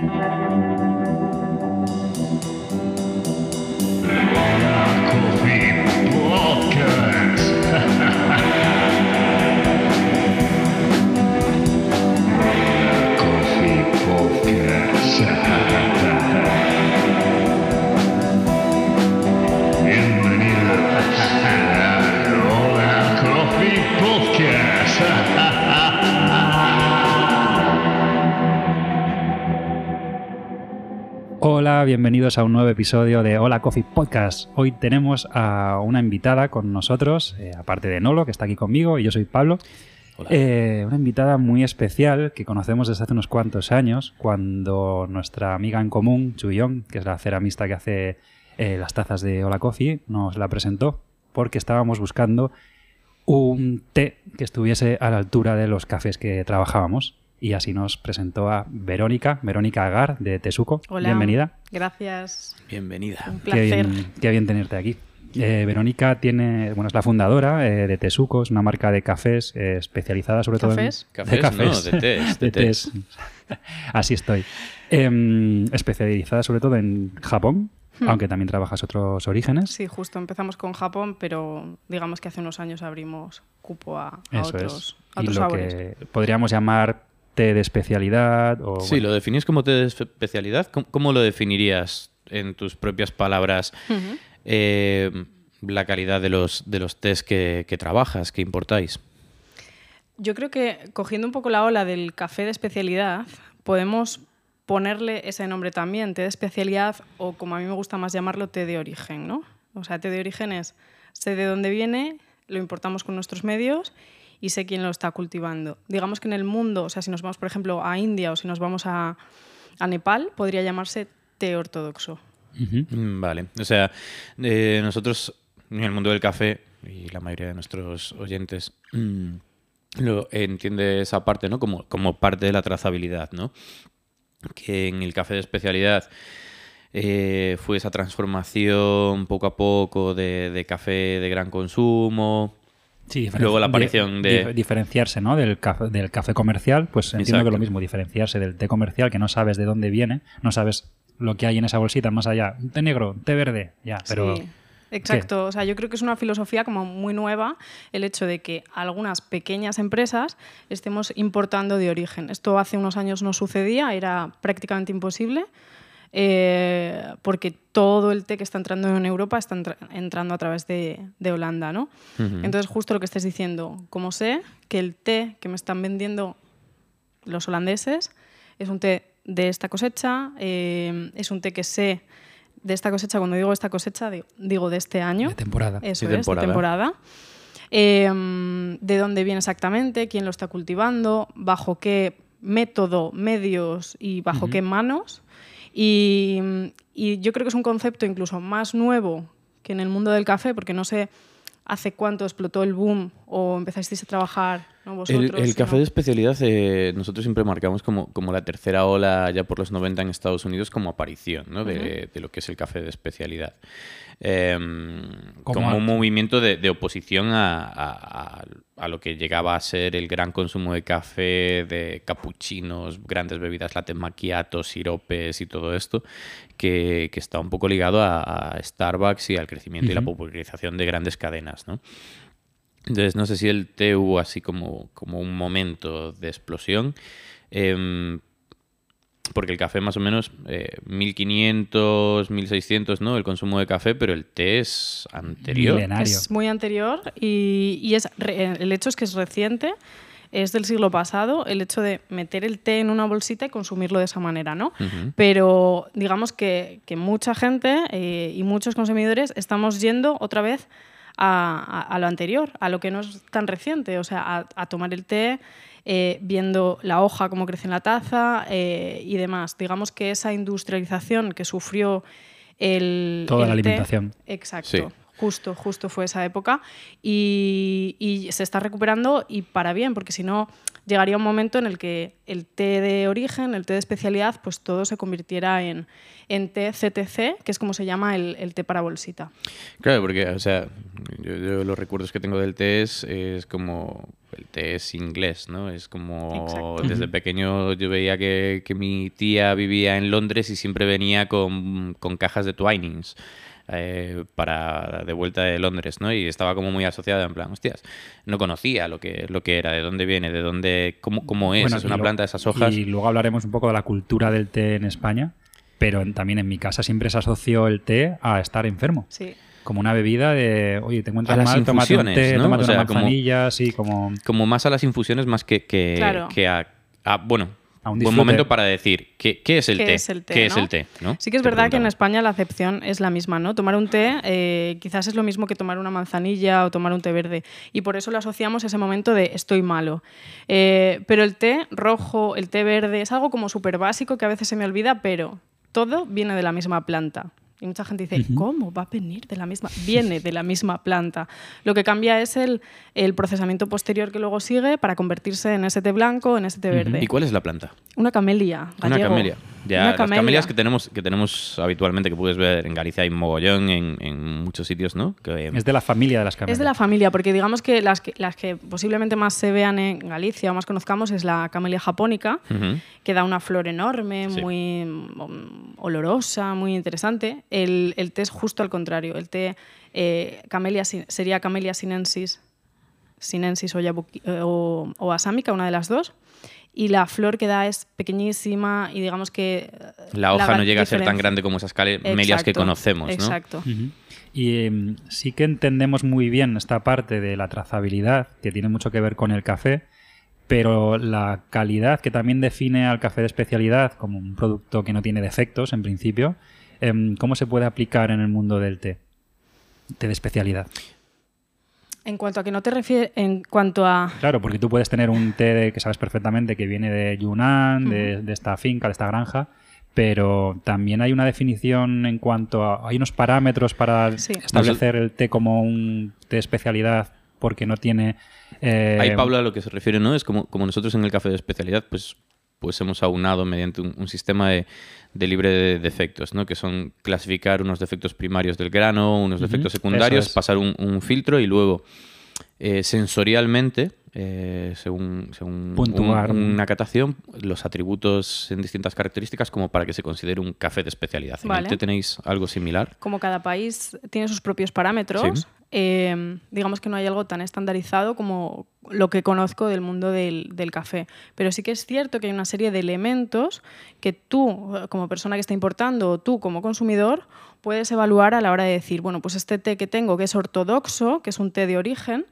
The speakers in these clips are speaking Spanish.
Hola, bienvenidos a un nuevo episodio de Hola Coffee Podcast. Hoy tenemos a una invitada con nosotros, eh, aparte de Nolo, que está aquí conmigo, y yo soy Pablo. Eh, una invitada muy especial que conocemos desde hace unos cuantos años, cuando nuestra amiga en común, Chuyong, que es la ceramista que hace eh, las tazas de Hola Coffee, nos la presentó porque estábamos buscando un té que estuviese a la altura de los cafés que trabajábamos y así nos presentó a Verónica, Verónica Agar de Tesuco. Hola. Bienvenida. Gracias. Bienvenida. Un Qué placer. bien, qué bien tenerte aquí. Eh, Verónica tiene, bueno, es la fundadora eh, de Tesuco, es una marca de cafés eh, especializada sobre ¿Cafés? todo en Cafés, de cafés, no, de tés, de De tés. Así estoy. Em, especializada sobre todo en Japón, Hmm. aunque también trabajas otros orígenes. Sí, justo empezamos con Japón, pero digamos que hace unos años abrimos cupo a, a Eso otros, a es. Y otros lo sabores. que podríamos llamar té de especialidad o Sí, bueno, ¿lo definís como té de especialidad? ¿Cómo, cómo lo definirías en tus propias palabras eh, la calidad de los, de los tés que, que trabajas, que importáis? Yo creo que cogiendo un poco la ola del café de especialidad, podemos ponerle ese nombre también, té de especialidad o como a mí me gusta más llamarlo, té de origen, ¿no? O sea, té de origen es sé de dónde viene, lo importamos con nuestros medios y sé quién lo está cultivando. Digamos que en el mundo, o sea, si nos vamos, por ejemplo, a India o si nos vamos a, a Nepal, podría llamarse té ortodoxo. Mm, Vale. O sea, eh, nosotros en el mundo del café, y la mayoría de nuestros oyentes mm, lo entiende esa parte, ¿no? Como, como parte de la trazabilidad, ¿no? Que en el café de especialidad eh, fue esa transformación poco a poco de, de café de gran consumo. Sí, Luego la aparición de- dif- diferenciarse ¿no? del, café, del café comercial, pues entiendo que Exacto. lo mismo, diferenciarse del té comercial, que no sabes de dónde viene, no sabes lo que hay en esa bolsita, más allá, un té negro, un té verde, ya, pero... Sí, exacto. O sea, yo creo que es una filosofía como muy nueva el hecho de que algunas pequeñas empresas estemos importando de origen. Esto hace unos años no sucedía, era prácticamente imposible. Eh, porque todo el té que está entrando en Europa está entra- entrando a través de, de Holanda, ¿no? Entonces, justo lo que estés diciendo, como sé que el té que me están vendiendo los holandeses es un té de esta cosecha, eh, es un té que sé de esta cosecha, cuando digo esta cosecha, digo, de este año. De temporada. Eso Sí, es, temporada. de temporada. Eh, de dónde viene exactamente, quién lo está cultivando, bajo qué método, medios y bajo qué manos. Y, y yo creo que es un concepto incluso más nuevo que en el mundo del café, porque no sé hace cuánto explotó el boom o empezasteis a trabajar ¿no? El, vosotros. el sino- café de especialidad de nosotros siempre marcamos como, como la tercera ola ya por los 90 en Estados Unidos como aparición ¿no? de, de lo que es el café de especialidad. Em, Como un movimiento de, de oposición a, a- lo que llegaba a ser el gran consumo de café, de capuchinos, grandes bebidas latte macchiato, siropes y todo esto, que, que está un poco ligado a, a Starbucks y al crecimiento y la popularización de grandes cadenas. ¿no? Entonces, no sé si el té hubo así como, como un momento de explosión. em, porque el café más o menos eh, 1500, 1600, ¿no? El consumo de café, pero el té es anterior. Milenario. Es muy anterior y, y es re- el hecho es que es reciente, es del siglo pasado, el hecho de meter el té en una bolsita y consumirlo de esa manera, ¿no? Pero digamos que, que mucha gente eh, y muchos consumidores estamos yendo otra vez a, a- a lo anterior, a lo que no es tan reciente, o sea, a, a tomar el té eh, viendo la hoja, cómo crece en la taza eh, y demás. Digamos que esa industrialización que sufrió el... Toda el la té- alimentación. Exacto. Sí. Justo, justo fue esa época y, y se está recuperando y para bien, porque si no llegaría un momento en el que el té de origen, el té de especialidad, pues todo se convirtiera en, en té CTC, que es como se llama el, el té para bolsita. Claro, porque, o sea, yo, yo los recuerdos que tengo del té es, es como. El té es inglés, ¿no? Es como. Exacto. Desde pequeño yo veía que, que mi tía vivía en Londres y siempre venía con, con cajas de Twinings. Eh, para de vuelta de Londres, ¿no? Y estaba como muy asociada en plan, hostias, no conocía lo que, lo que era, de dónde viene, de dónde, cómo, cómo es, Bueno, es una lo- planta de esas hojas. Y luego hablaremos un poco de la cultura del té en España, pero en- también en mi casa siempre se asoció el té a estar enfermo. Sí. Como una bebida de, oye, te encuentras A las mal, tómate un infusiones, té, ¿no? tómate O sea, una como- como... como más a las infusiones más que, que, Claro. que a, a- bueno un buen momento para decir ¿qué, qué es el ¿Qué té es el té, ¿Qué es el té? ¿no? Sí que es Te verdad que en. España la acepción es la misma, ¿no? Tomar un té eh, quizás es lo mismo que tomar una manzanilla o tomar un té verde. Y por eso lo asociamos a ese momento de estoy malo. Eh, pero el té rojo, el té verde, es algo como súper básico que a veces se me olvida, pero todo viene de la misma planta. Y mucha gente dice. ¿cómo va a venir de la misma? Viene de la misma planta. Lo que cambia es el, el procesamiento posterior que luego sigue para convertirse en ese té blanco, en ese té verde. ¿y cuál es la planta? Una camelia. una camelia ya Una las camelia. camelias que tenemos que tenemos habitualmente que puedes ver en Galicia hay mogollón en, en muchos sitios ¿no? que, Es de la familia de las camelias. Es de la familia, porque digamos que las, que las que posiblemente más se vean en Galicia o más conozcamos es la camelia japónica, que da una flor enorme, Sí. muy mm, olorosa, muy interesante. El, el té es justo al contrario. El té eh, sería camelia sinensis, sinensis o, yabuki- eh, o, o asámica, una de las dos. Y la flor que da es pequeñísima y digamos que... eh, la hoja no llega a ser tan grande como esas camelias que conocemos ¿no? Exacto. Ujú. Y em, sí que entendemos muy bien esta parte de la trazabilidad, que tiene mucho que ver con el café, pero la calidad que también define al café de especialidad como un producto que no tiene defectos en principio, ¿cómo se puede aplicar en el mundo del té? Té de especialidad. En cuanto a que no te refieres, en cuanto a... Claro, porque tú puedes tener un té de- que sabes perfectamente que viene de Yunnan, de, de esta finca, de esta granja, pero también hay una definición en cuanto a... Hay unos parámetros para Sí. establecer el té como un té de especialidad porque no tiene... eh, Ahí Pablo a lo que se refiere, ¿no? Es como, como nosotros en el café de especialidad, pues, pues hemos aunado mediante un, un sistema de, de libre de defectos, ¿no? Que son clasificar unos defectos primarios del grano, unos defectos secundarios, es. pasar un, un filtro y luego eh, sensorialmente, eh, según, según Puntuar. un- una catación, los atributos en distintas características como para que se considere un café de especialidad. ¿En el Vale. té tenéis algo similar? como cada país tiene sus propios parámetros, Sí. Eh, digamos que no hay algo tan estandarizado como lo que conozco del mundo del, del café. Pero sí que es cierto que hay una serie de elementos que tú, como persona que está importando, o tú como consumidor, puedes evaluar a la hora de decir, bueno, pues este té que tengo, que es ortodoxo, que es un té de origen,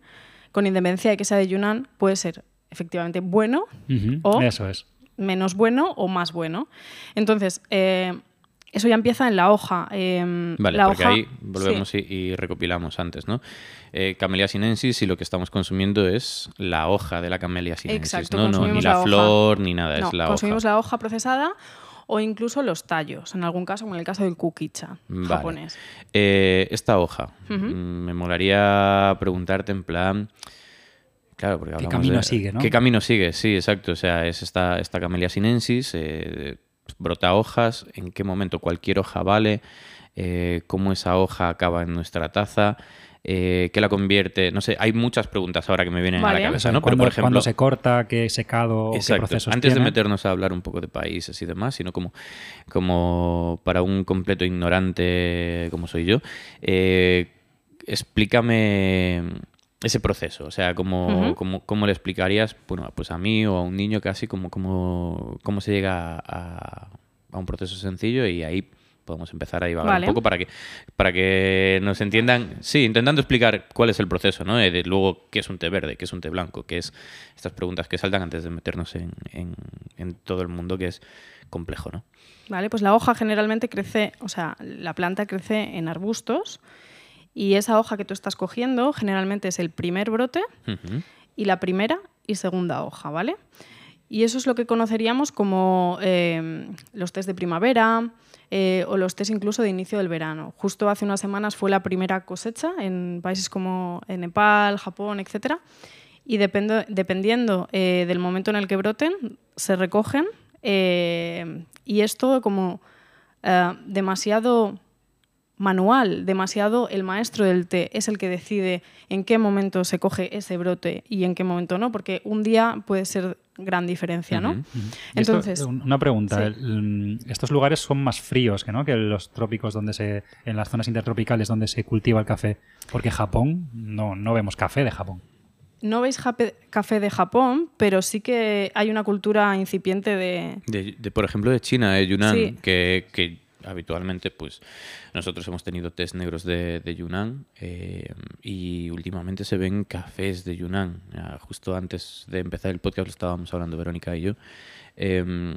con independencia de que sea de Yunnan, puede ser efectivamente bueno o- Eso es. menos bueno o más bueno. Entonces, eh, eso ya empieza en la hoja. eh, Vale, la porque hoja- ahí volvemos sí, y, y recopilamos antes, ¿no? Eh, Camellia sinensis y lo que estamos consumiendo es la hoja de la Camellia sinensis, Exacto, ¿no? no ni consumimos la, flor ni nada, no, es la consumimos hoja. la hoja procesada o incluso los tallos, en algún caso, como en el caso del kukicha Vale. japonés. Eh, esta hoja, mm, me molaría preguntarte en plan... Claro, porque ¿Qué camino de- sigue, no? ¿Qué camino sigue? Sí, exacto. O sea, es esta, esta Camellia sinensis, eh, brota hojas, en qué momento cualquier hoja vale, eh, cómo esa hoja acaba en nuestra taza, eh, qué la convierte... No sé, hay muchas preguntas ahora que me vienen a la cabeza, ¿no? Pero, por ejemplo... cuándo se corta, qué secado, qué Exacto. procesos Antes de meternos a hablar un poco de países y demás, sino como, como para un completo ignorante como soy yo, eh, explícame ese proceso. O sea, ¿cómo, cómo- cómo le explicarías bueno, pues a mí o a un niño casi cómo, cómo, cómo se llega a, a un proceso sencillo y ahí podemos empezar a divagar Vale. un poco para que, para que nos entiendan, sí, intentando explicar cuál es el proceso, ¿no? Eh, de luego, qué es un té verde, qué es un té blanco, qué es estas preguntas que saltan antes de meternos en, en- en todo el mundo que es complejo, ¿no? Vale, pues la hoja generalmente crece, o sea, la planta crece en arbustos y esa hoja que tú estás cogiendo generalmente es el primer brote y la primera y segunda hoja, ¿vale? Y eso es lo que conoceríamos como eh, los test de primavera eh, o los test incluso de inicio del verano. Justo hace unas semanas fue la primera cosecha en países como Nepal, Japón, etc. Y dependo- dependiendo eh, del momento en el que broten, se recogen y es todo como demasiado manual, demasiado el maestro del té es el que decide en qué momento se coge ese brote y en qué momento no, porque un día puede ser gran diferencia, ¿no? Entonces, un- una pregunta. sí. mm, estos lugares son más fríos que, ¿no? que los trópicos donde se. en las zonas intertropicales donde se cultiva el café. Porque Japón, no, no vemos café de Japón. no veis café de Japón, pero sí que hay una cultura incipiente de... De, de, por ejemplo, de China, de Yunnan, Sí. que, que habitualmente, pues, nosotros hemos tenido test negros de, de Yunnan eh, y últimamente se ven cafés de Yunnan. Justo antes de empezar el podcast lo estábamos hablando Verónica y yo. Em,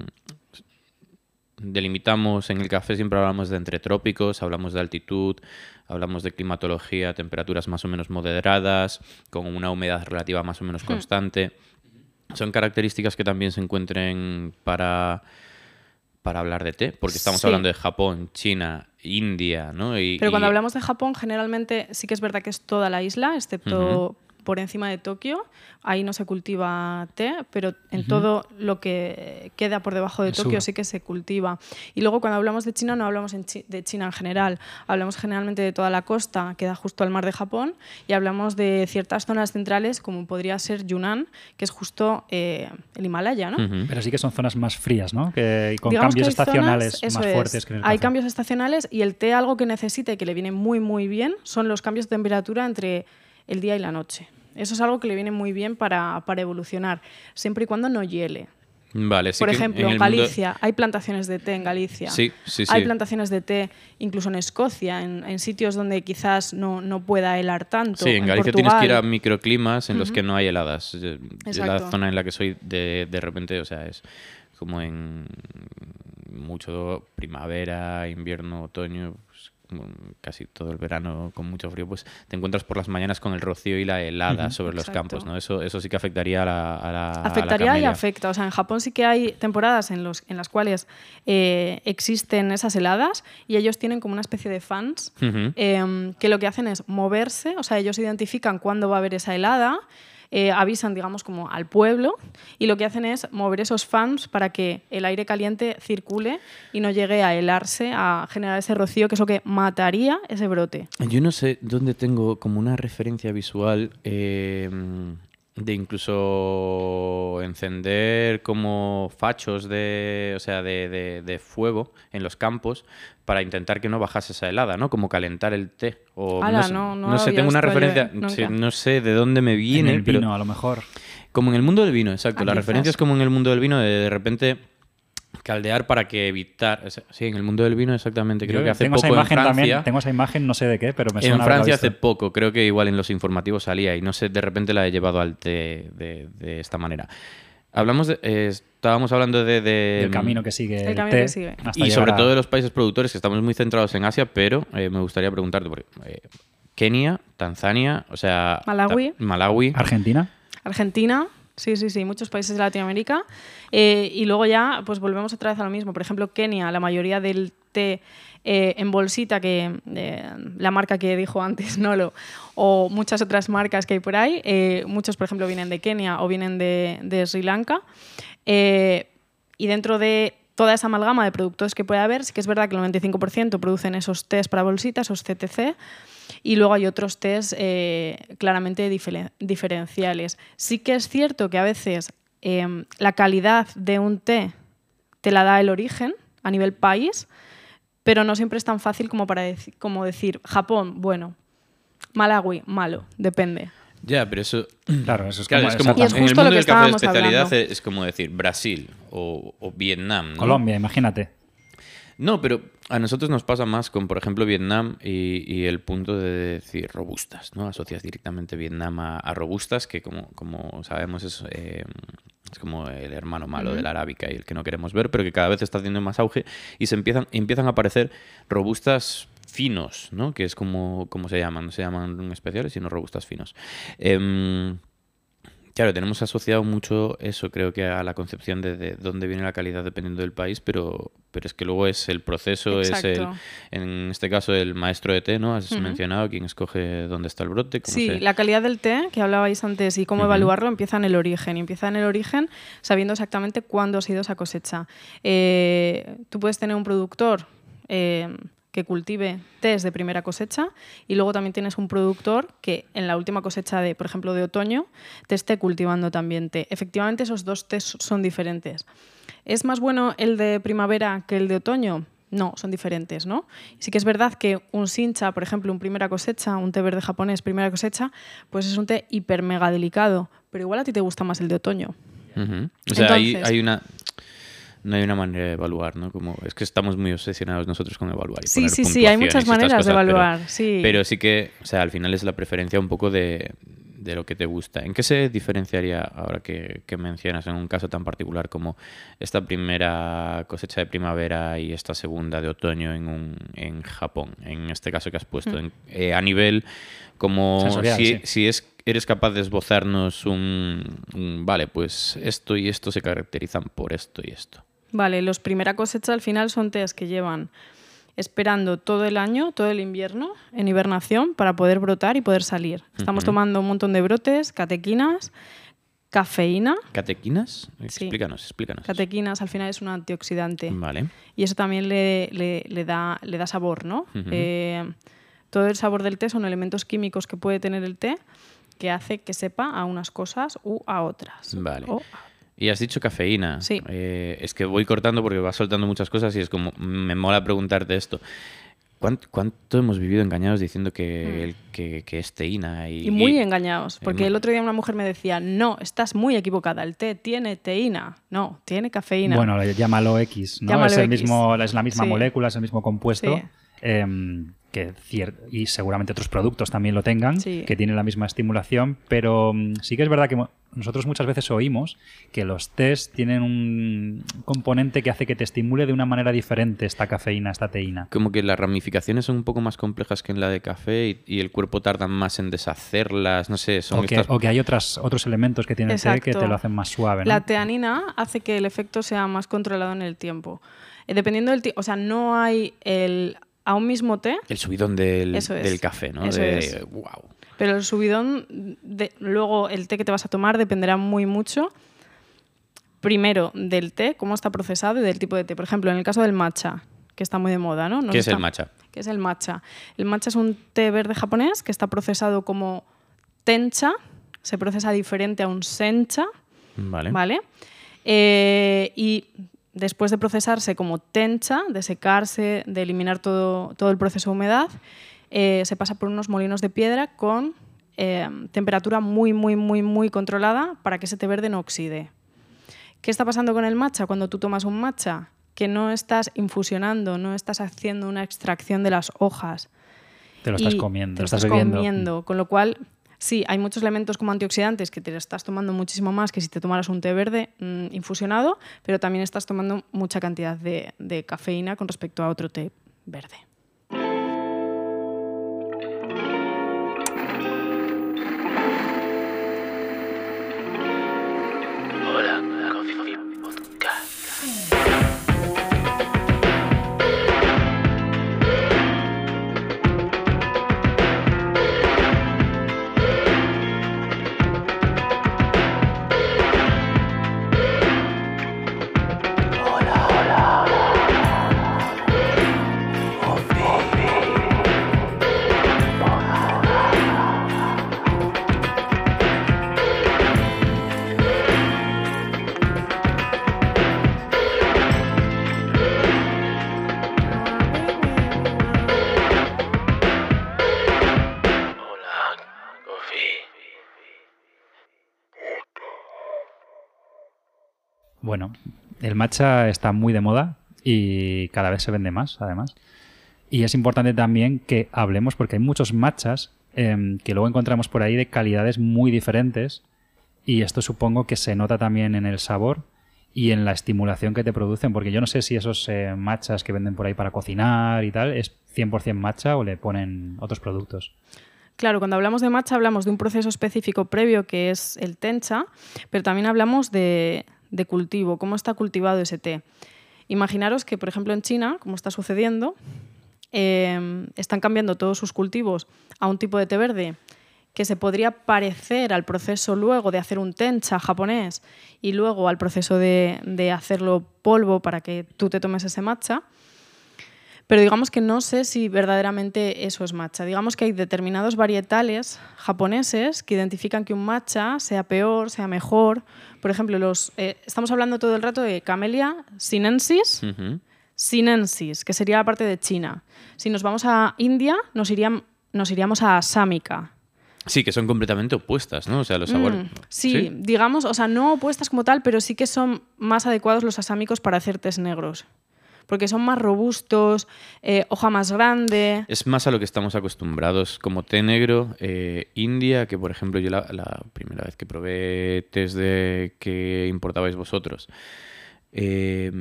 delimitamos en el café, siempre hablamos de entretrópicos, hablamos de altitud, hablamos de climatología, temperaturas más o menos moderadas, con una humedad relativa más o menos constante. Son características que también se encuentren para, para hablar de té, porque estamos Sí. hablando de Japón, China, India, ¿no? Y, Pero cuando y- hablamos de Japón, generalmente sí que es verdad que es toda la isla, excepto por encima de Tokio. Ahí no se cultiva té, pero en todo lo que queda por debajo de El Tokio sur. sí que se cultiva. Y luego cuando hablamos de China no hablamos en Chi- de China en general, hablamos generalmente de toda la costa que da justo al mar de Japón y hablamos de ciertas zonas centrales como podría ser Yunnan, que es justo eh, el Himalaya, ¿no? Pero sí que son zonas más frías, ¿no? Que, y con Digamos cambios que hay zonas- estacionales más es, fuertes que en el Hay café. cambios estacionales y el té algo que necesita y que le viene muy muy bien son los cambios de temperatura entre el día y la noche. Eso es algo que le viene muy bien para, para evolucionar, siempre y cuando no hiele. Vale, sí Por que ejemplo, en mundo- Galicia, hay plantaciones de té en Galicia. Sí, sí, Hay plantaciones de té incluso en Escocia, en, en sitios donde quizás no, no pueda helar tanto. Sí, en Galicia tienes Portugal. que ir a microclimas en los que no hay heladas. Eh, La zona en la que soy de, de repente, o sea, es como en mucho primavera, invierno, otoño, pues, casi todo el verano con mucho frío, pues te encuentras por las mañanas con el rocío y la helada sobre los campos, ¿no? Eso, eso sí que afectaría a la, a la- a la Afectaría y afecta. O sea, en Japón sí que hay temporadas en, los, en las cuales eh, existen esas heladas y ellos tienen como una especie de fans eh, que lo que hacen es moverse, o sea, ellos identifican cuándo va a haber esa helada, eh, avisan, digamos, como al pueblo y lo que hacen es mover esos fans para que el aire caliente circule y no llegue a helarse, a generar ese rocío que es lo que mataría ese brote. Yo no sé dónde tengo como una referencia visual eh, de incluso encender como fachos de, o sea, de, de- de fuego en los campos para intentar que no bajase esa helada, ¿no? Como calentar el té. O, Ala, sé, no- no sé, tengo una yo, referencia, sí, no sé de dónde me En viene, el pero vino, a lo mejor. como en el mundo del vino, exacto. Ah, la quizás. referencia es como en el mundo del vino de de repente caldear para que evitar, sí, en el mundo del vino exactamente, creo Yo que hace tengo poco esa imagen en Francia. también, tengo esa imagen, no sé de qué, pero me suena En Francia hace poco, creo que igual en los informativos salía y no sé, de repente la he llevado al té de, de esta manera. Hablamos de, eh, estábamos hablando de, de- del camino que sigue El el, camino té que sigue. hasta y sobre a- todo de los países productores que estamos muy centrados en Asia, pero eh, me gustaría preguntarte porque eh, Kenia, Tanzania, o sea, Malawi. ta- Malawi, Argentina. Argentina, sí, sí, sí, muchos países de Latinoamérica. Eh, y luego ya, pues volvemos otra vez a lo mismo. Por ejemplo, Kenia, la mayoría del té eh, en bolsita, que eh, la marca que dijo antes, Nolo, o muchas otras marcas que hay por ahí, eh, muchos, por ejemplo, vienen de Kenia o vienen de, de Sri Lanka. Eh, y dentro de toda esa amalgama de productos que puede haber, sí que es verdad que el 95% producen esos tés para bolsitas, esos CTC, y luego hay otros test eh, claramente diferen- diferenciales. Sí que es cierto que a veces eh, la calidad de un té te la da el origen a nivel país, pero no siempre es tan fácil como para deci- como decir Japón, bueno, Malawi, malo, depende. ya, pero eso Claro, eso es Claro, como, es como Y es en el justo lo mundo que del café de especialidad hablando. es como decir Brasil o, o Vietnam. ¿no? Colombia, imagínate. No, pero a nosotros nos pasa más con, por ejemplo, Vietnam y, y el punto de decir robustas, ¿no? Asocias directamente Vietnam a, a robustas, que como, como sabemos es, eh, es como el hermano malo de la arábica y el que no queremos ver, pero que cada vez está haciendo más auge y se empiezan, empiezan a aparecer robustas finos, ¿no? Que es como, como se llaman, no se llaman especiales, sino robustas finos. Em, Claro, tenemos asociado mucho eso, creo que a la concepción de, de dónde viene la calidad dependiendo del país, pero, pero es que luego es el proceso, es el, Exacto. en este caso el maestro de té, ¿no? Has mencionado quién escoge dónde está el brote. cómo Sí, se- la calidad del té que hablabais antes y cómo evaluarlo empieza en el origen. Y empieza en el origen sabiendo exactamente cuándo ha sido esa cosecha. Eh, tú puedes tener un productor eh, que cultive tés de primera cosecha y luego también tienes un productor que en la última cosecha de, por ejemplo, de otoño, te esté cultivando también té. Efectivamente, esos dos tés son diferentes. ¿Es más bueno el de primavera que el de otoño? No, son diferentes, ¿no? Sí que es verdad que un sincha, por ejemplo, un primera cosecha, un té verde japonés primera cosecha, pues es un té hiper mega delicado, pero igual a ti te gusta más el de otoño. O sea, hay, hay una... No hay una manera de evaluar, ¿no? Como, es que estamos muy obsesionados nosotros con evaluar. y Sí, poner sí, sí, hay muchas maneras de cosas, pero- evaluar, sí. Pero sí que, o sea, al final es la preferencia un poco de, de lo que te gusta. ¿En qué se diferenciaría ahora que, que mencionas en un caso tan particular como esta primera cosecha de primavera y esta segunda de otoño en, un, en Japón? En este caso que has puesto, en- eh, a nivel como Sensorial, si, sí. si es eres capaz de esbozarnos un, un, vale, pues esto y esto se caracterizan por esto y esto. Vale, los primera cosecha al final son tés que llevan esperando todo el año, todo el invierno, en hibernación para poder brotar y poder salir. Estamos tomando un montón de brotes, catequinas, cafeína. ¿Catequinas? Sí. Explícanos, explícanos. Catequinas al final es un antioxidante. Vale. Y eso también le, le- le da, le da sabor, ¿no? Eh, todo el sabor del té son elementos químicos que puede tener el té que hace que sepa a unas cosas u a otras. Vale. O- Y has dicho cafeína. Sí. Eh, es que voy cortando porque vas soltando muchas cosas y es como, me mola preguntarte esto. ¿Cuánto, cuánto hemos vivido engañados diciendo que, el- que, que es teína? Y, y muy y- engañados, porque muy- el otro día una mujer me decía, no, estás muy equivocada, el té tiene teína, no, tiene cafeína. Bueno, llámalo X, ¿no? Llámalo es, el X. mismo, es la misma Sí. molécula, es el mismo compuesto. Sí. em, que y seguramente otros productos también lo tengan, Sí. que tienen la misma estimulación, pero mm, sí que es verdad que nosotros muchas veces oímos que los test tienen un componente que hace que te estimule de una manera diferente esta cafeína, esta teína. Como que las ramificaciones son un poco más complejas que en la de café y, y el cuerpo tarda más en deshacerlas, no sé, son O que, estas... o que hay otras, otros elementos que tiene el té que te lo hacen más suave. ¿no? La teanina hace que el efecto sea más controlado en el tiempo. Eh, dependiendo del tiempo, o sea, no hay el a un mismo té, El subidón del, es. del café, ¿no? Eso de, es. wow. pero el subidón, de, luego el té que te vas a tomar dependerá muy mucho, primero del té, cómo está procesado y del tipo de té. Por ejemplo, en el caso del matcha, que está muy de moda, ¿no? Nos ¿Qué es el matcha? ¿Qué es el matcha? El matcha es un té verde japonés que está procesado como tencha, se procesa diferente a un sencha, Vale. ¿vale? Eh, y después de procesarse como tencha, de secarse, de eliminar todo, todo el proceso de humedad, eh, se pasa por unos molinos de piedra con eh, temperatura muy, muy, muy, muy controlada para que ese té verde no oxide. ¿Qué está pasando con el matcha cuando tú tomas un matcha? Que no estás infusionando, no estás haciendo una extracción de las hojas. Te lo estás y comiendo, te lo estás estás comiendo, con lo cual sí, hay muchos elementos como antioxidantes que te estás tomando muchísimo más que si te tomaras un té verde mm, infusionado, pero también estás tomando mucha cantidad de, de cafeína con respecto a otro té verde. El matcha está muy de moda y cada vez se vende más, además. Y es importante también que hablemos, porque hay muchos matchas em, que luego encontramos por ahí de calidades muy diferentes. Y esto supongo que se nota también en el sabor y en la estimulación que te producen. Porque yo no sé si esos eh, matchas que venden por ahí para cocinar y tal es 100% matcha o le ponen otros productos. Claro, cuando hablamos de matcha hablamos de un proceso específico previo que es el tencha, pero también hablamos de, de cultivo, cómo está cultivado ese té. Imaginaros que, por ejemplo, en China, como está sucediendo, eh, están cambiando todos sus cultivos a un tipo de té verde que se podría parecer al proceso luego de hacer un tencha japonés y luego al proceso de, de hacerlo polvo para que tú te tomes ese matcha. Pero digamos que no sé si verdaderamente eso es matcha. Digamos que hay determinados varietales japoneses que identifican que un matcha sea peor, sea mejor. Por ejemplo, los, eh, estamos hablando todo el rato de Camellia sinensis, sinensis, que sería la parte de China. Si nos vamos a India, nos, irían- nos iríamos a Asámica. Sí, que son completamente opuestas, ¿no? O sea, los sabores. Mm, sí, digamos, o sea, no opuestas como tal, pero sí que son más adecuados los asámicos para hacer tés negros. Porque son más robustos, eh, hoja más grande. Es más a lo que estamos acostumbrados como té negro eh, India, que por ejemplo yo la, la primera vez que probé tés de que importabais vosotros, eh,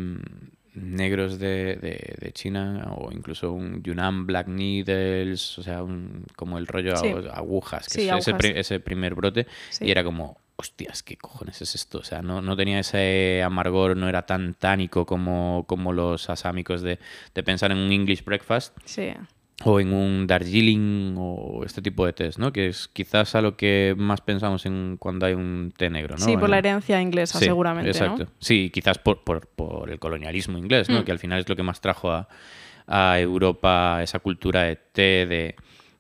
negros de, de- de China o incluso un Yunnan Black Needles, o sea, un- como el rollo Sí. agujas, que Sí, es ese, agujas. pri- ese primer brote, Sí. y era como, hostias, ¿qué cojones es esto? O sea, no, no tenía ese amargor, no era tan tánico como, como los asámicos de, de pensar en un English breakfast Sí. o en un Darjeeling o este tipo de tés, ¿no? Que es quizás a lo que más pensamos en cuando hay un té negro, ¿no? Sí, por la En- herencia inglesa, Sí, seguramente. Exacto. ¿no? Sí, quizás por, por- por el colonialismo inglés, ¿no? Mm. Que al final es lo que más trajo a, a Europa esa cultura de té de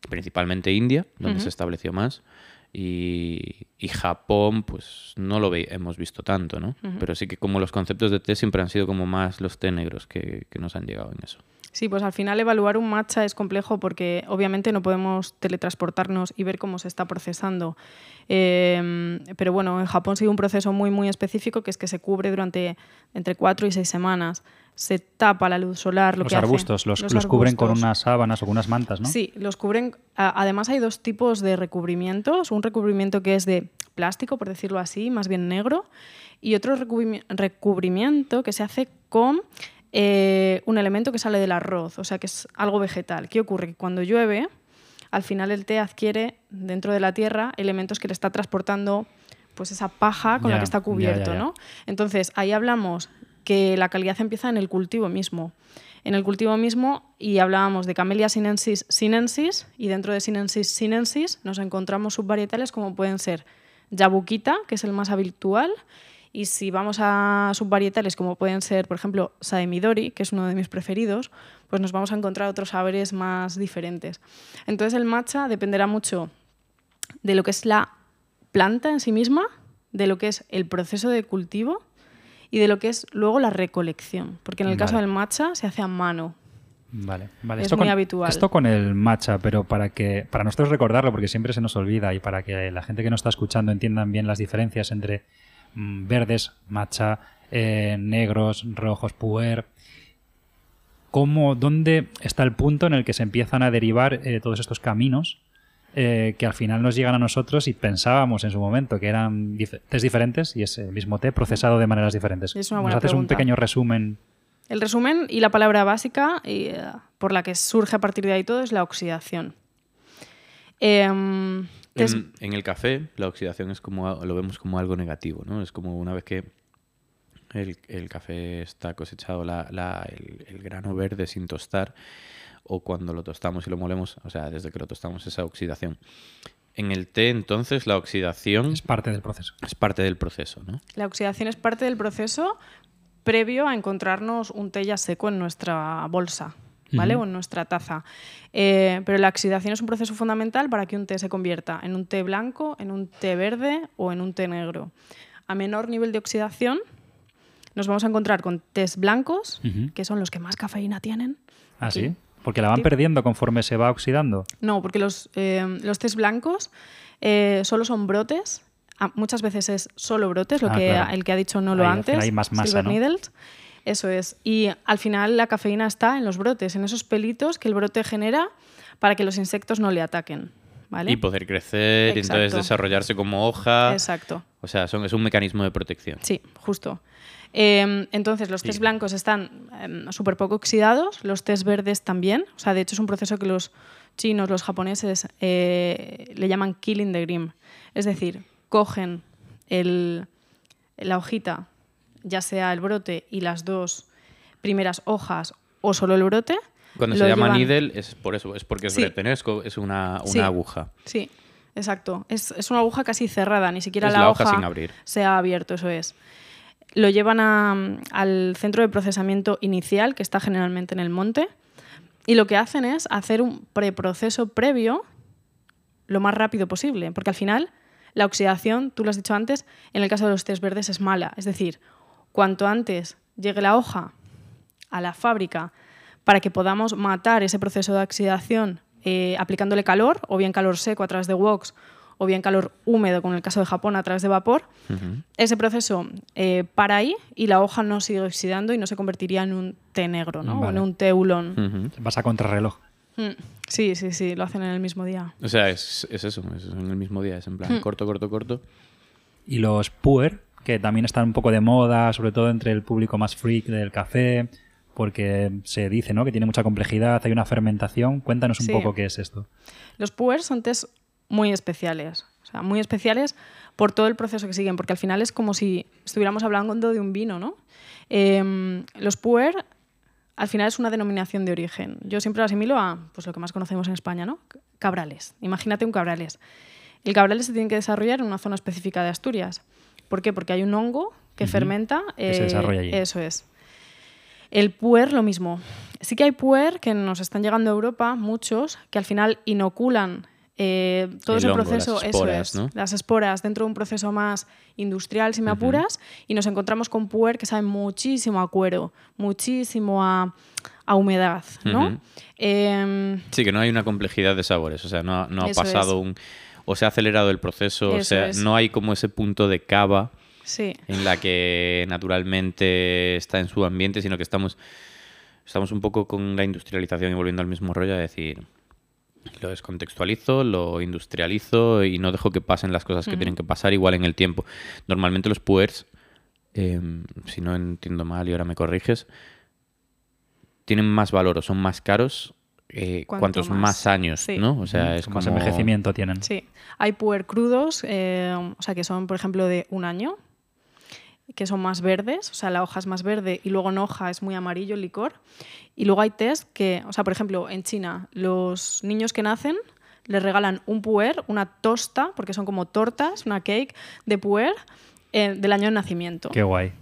principalmente India, donde se estableció más. Y, y Japón, pues no lo hemos visto tanto, ¿no? Pero sí que como los conceptos de té siempre han sido como más los té negros que, que nos han llegado en eso. Sí, pues al final evaluar un matcha es complejo porque obviamente no podemos teletransportarnos y ver cómo se está procesando. Eh, pero bueno, en Japón sigue un proceso muy, muy específico que es que se cubre durante entre cuatro y seis semanas. Se tapa la luz solar, lo los que hace- arbustos los, los cubren con unas sábanas o con unas mantas, ¿no? Sí, los cubren. Además hay dos tipos de recubrimientos. Un recubrimiento que es de plástico, por decirlo así, más bien negro, y otro recubrimi- recubrimiento que se hace con eh, un elemento que sale del arroz, o sea que es algo vegetal. ¿Qué ocurre? Que cuando llueve, al final el té adquiere dentro de la tierra elementos que le está transportando pues esa paja con la que está cubierto. ¿no? Entonces, ahí hablamos que la calidad empieza en el cultivo mismo. En el cultivo mismo, y hablábamos de Camellia sinensis sinensis, y dentro de sinensis sinensis nos encontramos subvarietales como pueden ser Yabuquita, que es el más habitual, y si vamos a subvarietales como pueden ser, por ejemplo, Saemidori, que es uno de mis preferidos, pues nos vamos a encontrar otros sabores más diferentes. Entonces el matcha dependerá mucho de lo que es la planta en sí misma, de lo que es el proceso de cultivo y de lo que es luego la recolección. Porque en el caso Vale. del matcha se hace a mano. Vale, vale. Es Esto muy con, habitual. Esto con el matcha, pero para que para nosotros recordarlo, porque siempre se nos olvida y para que la gente que nos está escuchando entiendan bien las diferencias entre verdes, matcha, eh, negros, rojos, puer. ¿Cómo, ¿Dónde está el punto en el que se empiezan a derivar eh, todos estos caminos eh, que al final nos llegan a nosotros y pensábamos en su momento que eran dif- tés diferentes y es el mismo té procesado de maneras diferentes? Es una ¿Nos haces un pequeño resumen? El resumen y la palabra básica y, por la que surge a partir de ahí todo es la oxidación. Em, En, en el café, la oxidación es como lo vemos como algo negativo, ¿no? Es como una vez que el, el café está cosechado, la, la- el, el grano verde sin tostar, o cuando lo tostamos y lo molemos, o sea, desde que lo tostamos, esa oxidación. En el té, entonces, la oxidación Es parte del proceso. es parte del proceso, ¿no? La oxidación es parte del proceso previo a encontrarnos un té ya seco en nuestra bolsa, ¿vale? O en nuestra taza. Eh, pero la oxidación es un proceso fundamental para que un té se convierta en un té blanco, en un té verde o en un té negro. A menor nivel de oxidación, nos vamos a encontrar con tés blancos, que son los que más cafeína tienen. ¿Ah, sí? Porque la van perdiendo conforme se va oxidando. No, porque los, eh, los tés blancos eh, solo son brotes. Ah, muchas veces es solo brotes, lo Ah, que claro. el que ha dicho no lo Ahí antes. hay más masa, Silver ¿no? Needles. Eso es. Y al final la cafeína está en los brotes, en esos pelitos que el brote genera para que los insectos no le ataquen. ¿vale? Y poder crecer, y entonces desarrollarse como hoja. Exacto. O sea, son, es un mecanismo de protección. Sí, justo. Eh, entonces, los Sí. blancos están súper poco oxidados, los tés verdes también. O sea, de hecho, es un proceso que los chinos, los japoneses, eh, le llaman killing the green. Es decir, cogen el- la hojita, ya sea el brote y las dos primeras hojas o solo el brote. Cuando se llama llevan- needle es por eso, es porque es Sí. brete, ¿no? es, una, una Sí. aguja. Sí, exacto. Es, es una aguja casi cerrada, ni siquiera Es la, la hoja hoja sin abrir. se ha abierto, eso es. Lo llevan a- al centro de procesamiento inicial, que está generalmente en el monte, y lo que hacen es hacer un preproceso previo lo más rápido posible, porque al final la oxidación, tú lo has dicho antes, en el caso de los tés verdes es mala. Es decir, cuanto antes llegue la hoja a la fábrica para que podamos matar ese proceso de oxidación eh, aplicándole calor, o bien calor seco a través de WOX, o bien calor húmedo, como en el caso de Japón, a través de vapor, ese proceso eh, para ahí y la hoja no sigue oxidando y no se convertiría en un té negro, ¿no? O en un té. Ujú. Vas a contrarreloj. Mm, Sí, sí, sí, lo hacen en el mismo día. O sea, es, es eso, es en el mismo día, es en plan corto, corto, corto. Y los puer, que también están un poco de moda, sobre todo entre el público más freak del café, porque se dice ¿no? que tiene mucha complejidad, hay una fermentación. Cuéntanos un Sí. poco qué es esto. Los puers son tés muy especiales, o sea, muy especiales por todo el proceso que siguen, porque al final es como si estuviéramos hablando de un vino, ¿no? Em, los puer al final es una denominación de origen. Yo siempre lo asimilo a pues, lo que más conocemos en España, ¿no? Cabrales. Imagínate un cabrales. El cabrales se tiene que desarrollar en una zona específica de Asturias. ¿Por qué? Porque hay un hongo que fermenta. Que se desarrolla allí. Eso es. El puer, lo mismo. Sí que hay puer que nos están llegando a Europa, muchos, que al final inoculan eh, todo El ese hongo, proceso, las eso esporas, es, ¿no? las esporas dentro de un proceso más industrial, si me apuras, y nos encontramos con puer que saben muchísimo a cuero, muchísimo a, a humedad, ¿no? Em, Sí, que no hay una complejidad de sabores, o sea, no, no ha Eso pasado es. un... O se ha acelerado el proceso, o sea, es. no hay como ese punto de cava sí, en la que naturalmente está en su ambiente, sino que estamos, estamos un poco con la industrialización y volviendo al mismo rollo a decir, lo descontextualizo, lo industrializo y no dejo que pasen las cosas que tienen que pasar igual en el tiempo. Normalmente los puers, em, si no entiendo mal y ahora me corriges, tienen más valor o son más caros eh, Cuanto cuantos más. más, años, Sí. ¿no? O sea, es Más como... envejecimiento tienen. sí. Hay puer crudos, eh, o sea, que son, por ejemplo, de un año, que son más verdes, o sea, la hoja es más verde y luego en hoja es muy amarillo el licor. Y luego hay test que, o sea, por ejemplo, en China, los niños que nacen les regalan un puer, una tosta, porque son como tortas, una cake de puer eh, del año de nacimiento. Qué guay.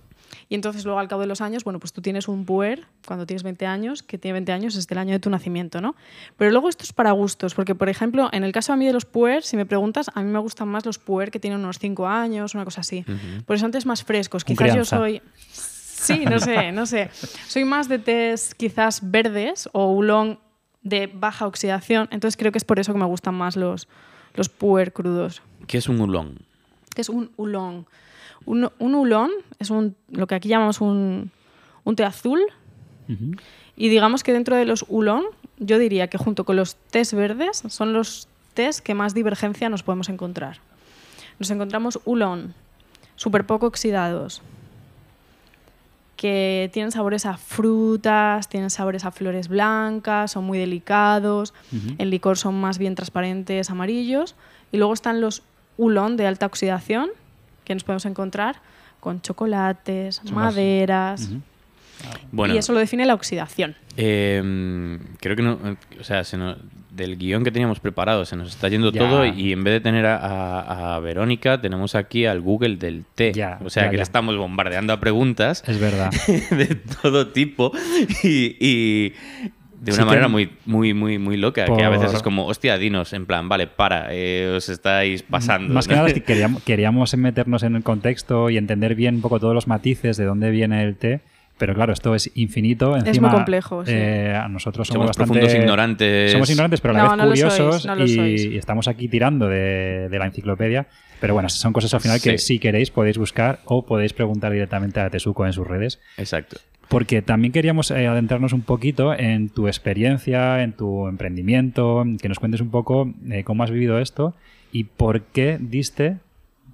Y entonces luego al cabo de los años, bueno, pues tú tienes un puer cuando tienes 20 años, que tiene 20 años es del año de tu nacimiento, ¿no? Pero luego esto es para gustos, porque por ejemplo, en el caso a mí de los puer, si me preguntas, a mí me gustan más los puer que tienen unos 5 años, una cosa así. Por eso antes más frescos. Un Quizás yo soy... Sí, no sé, no sé. Soy más de tés quizás verdes o oolong de baja oxidación, entonces creo que es por eso que me gustan más los, los puer crudos. ¿Qué es un oolong? que es un oolong. Un, un oolong es un, lo que aquí llamamos un, un té azul. Y digamos que dentro de los oolong, yo diría que junto con los tés verdes son los tés que más divergencia nos podemos encontrar. Nos encontramos oolong súper poco oxidados, que tienen sabores a frutas, tienen sabores a flores blancas, son muy delicados, Ujú. en licor son más bien transparentes, amarillos. Y luego están los oolong de alta oxidación, que nos podemos encontrar con chocolates, Son maderas. Bueno, Y eso lo define la oxidación. Em, creo que no, o sea, se nos- del guion que teníamos preparado se nos está yendo Ya. todo y en vez de tener a, a- a Verónica tenemos aquí al Google del té. Ya, o sea ya, que ya. le estamos bombardeando a preguntas Es verdad. de todo tipo y, y de Sí una que- manera muy, muy, muy, muy loca. Que a veces es como, hostia, dinos, en plan, vale, para, eh, os estáis pasando. Más que nada es que queríamos, queríamos meternos en el contexto y entender bien un poco todos los matices de dónde viene el té. Pero claro, esto es infinito. Encima, muy complejo, sí. eh, a nosotros somos, Somos bastante... profundos ignorantes. Somos ignorantes, pero a la No, vez no lo sois, curiosos no lo y, sois. y estamos aquí tirando de, de la enciclopedia. Pero bueno, son cosas al final que si queréis podéis buscar o podéis preguntar directamente a Tesuco en sus redes. Exacto. Porque también queríamos eh, adentrarnos un poquito en tu experiencia, en tu emprendimiento, que nos cuentes un poco eh, cómo has vivido esto y por qué diste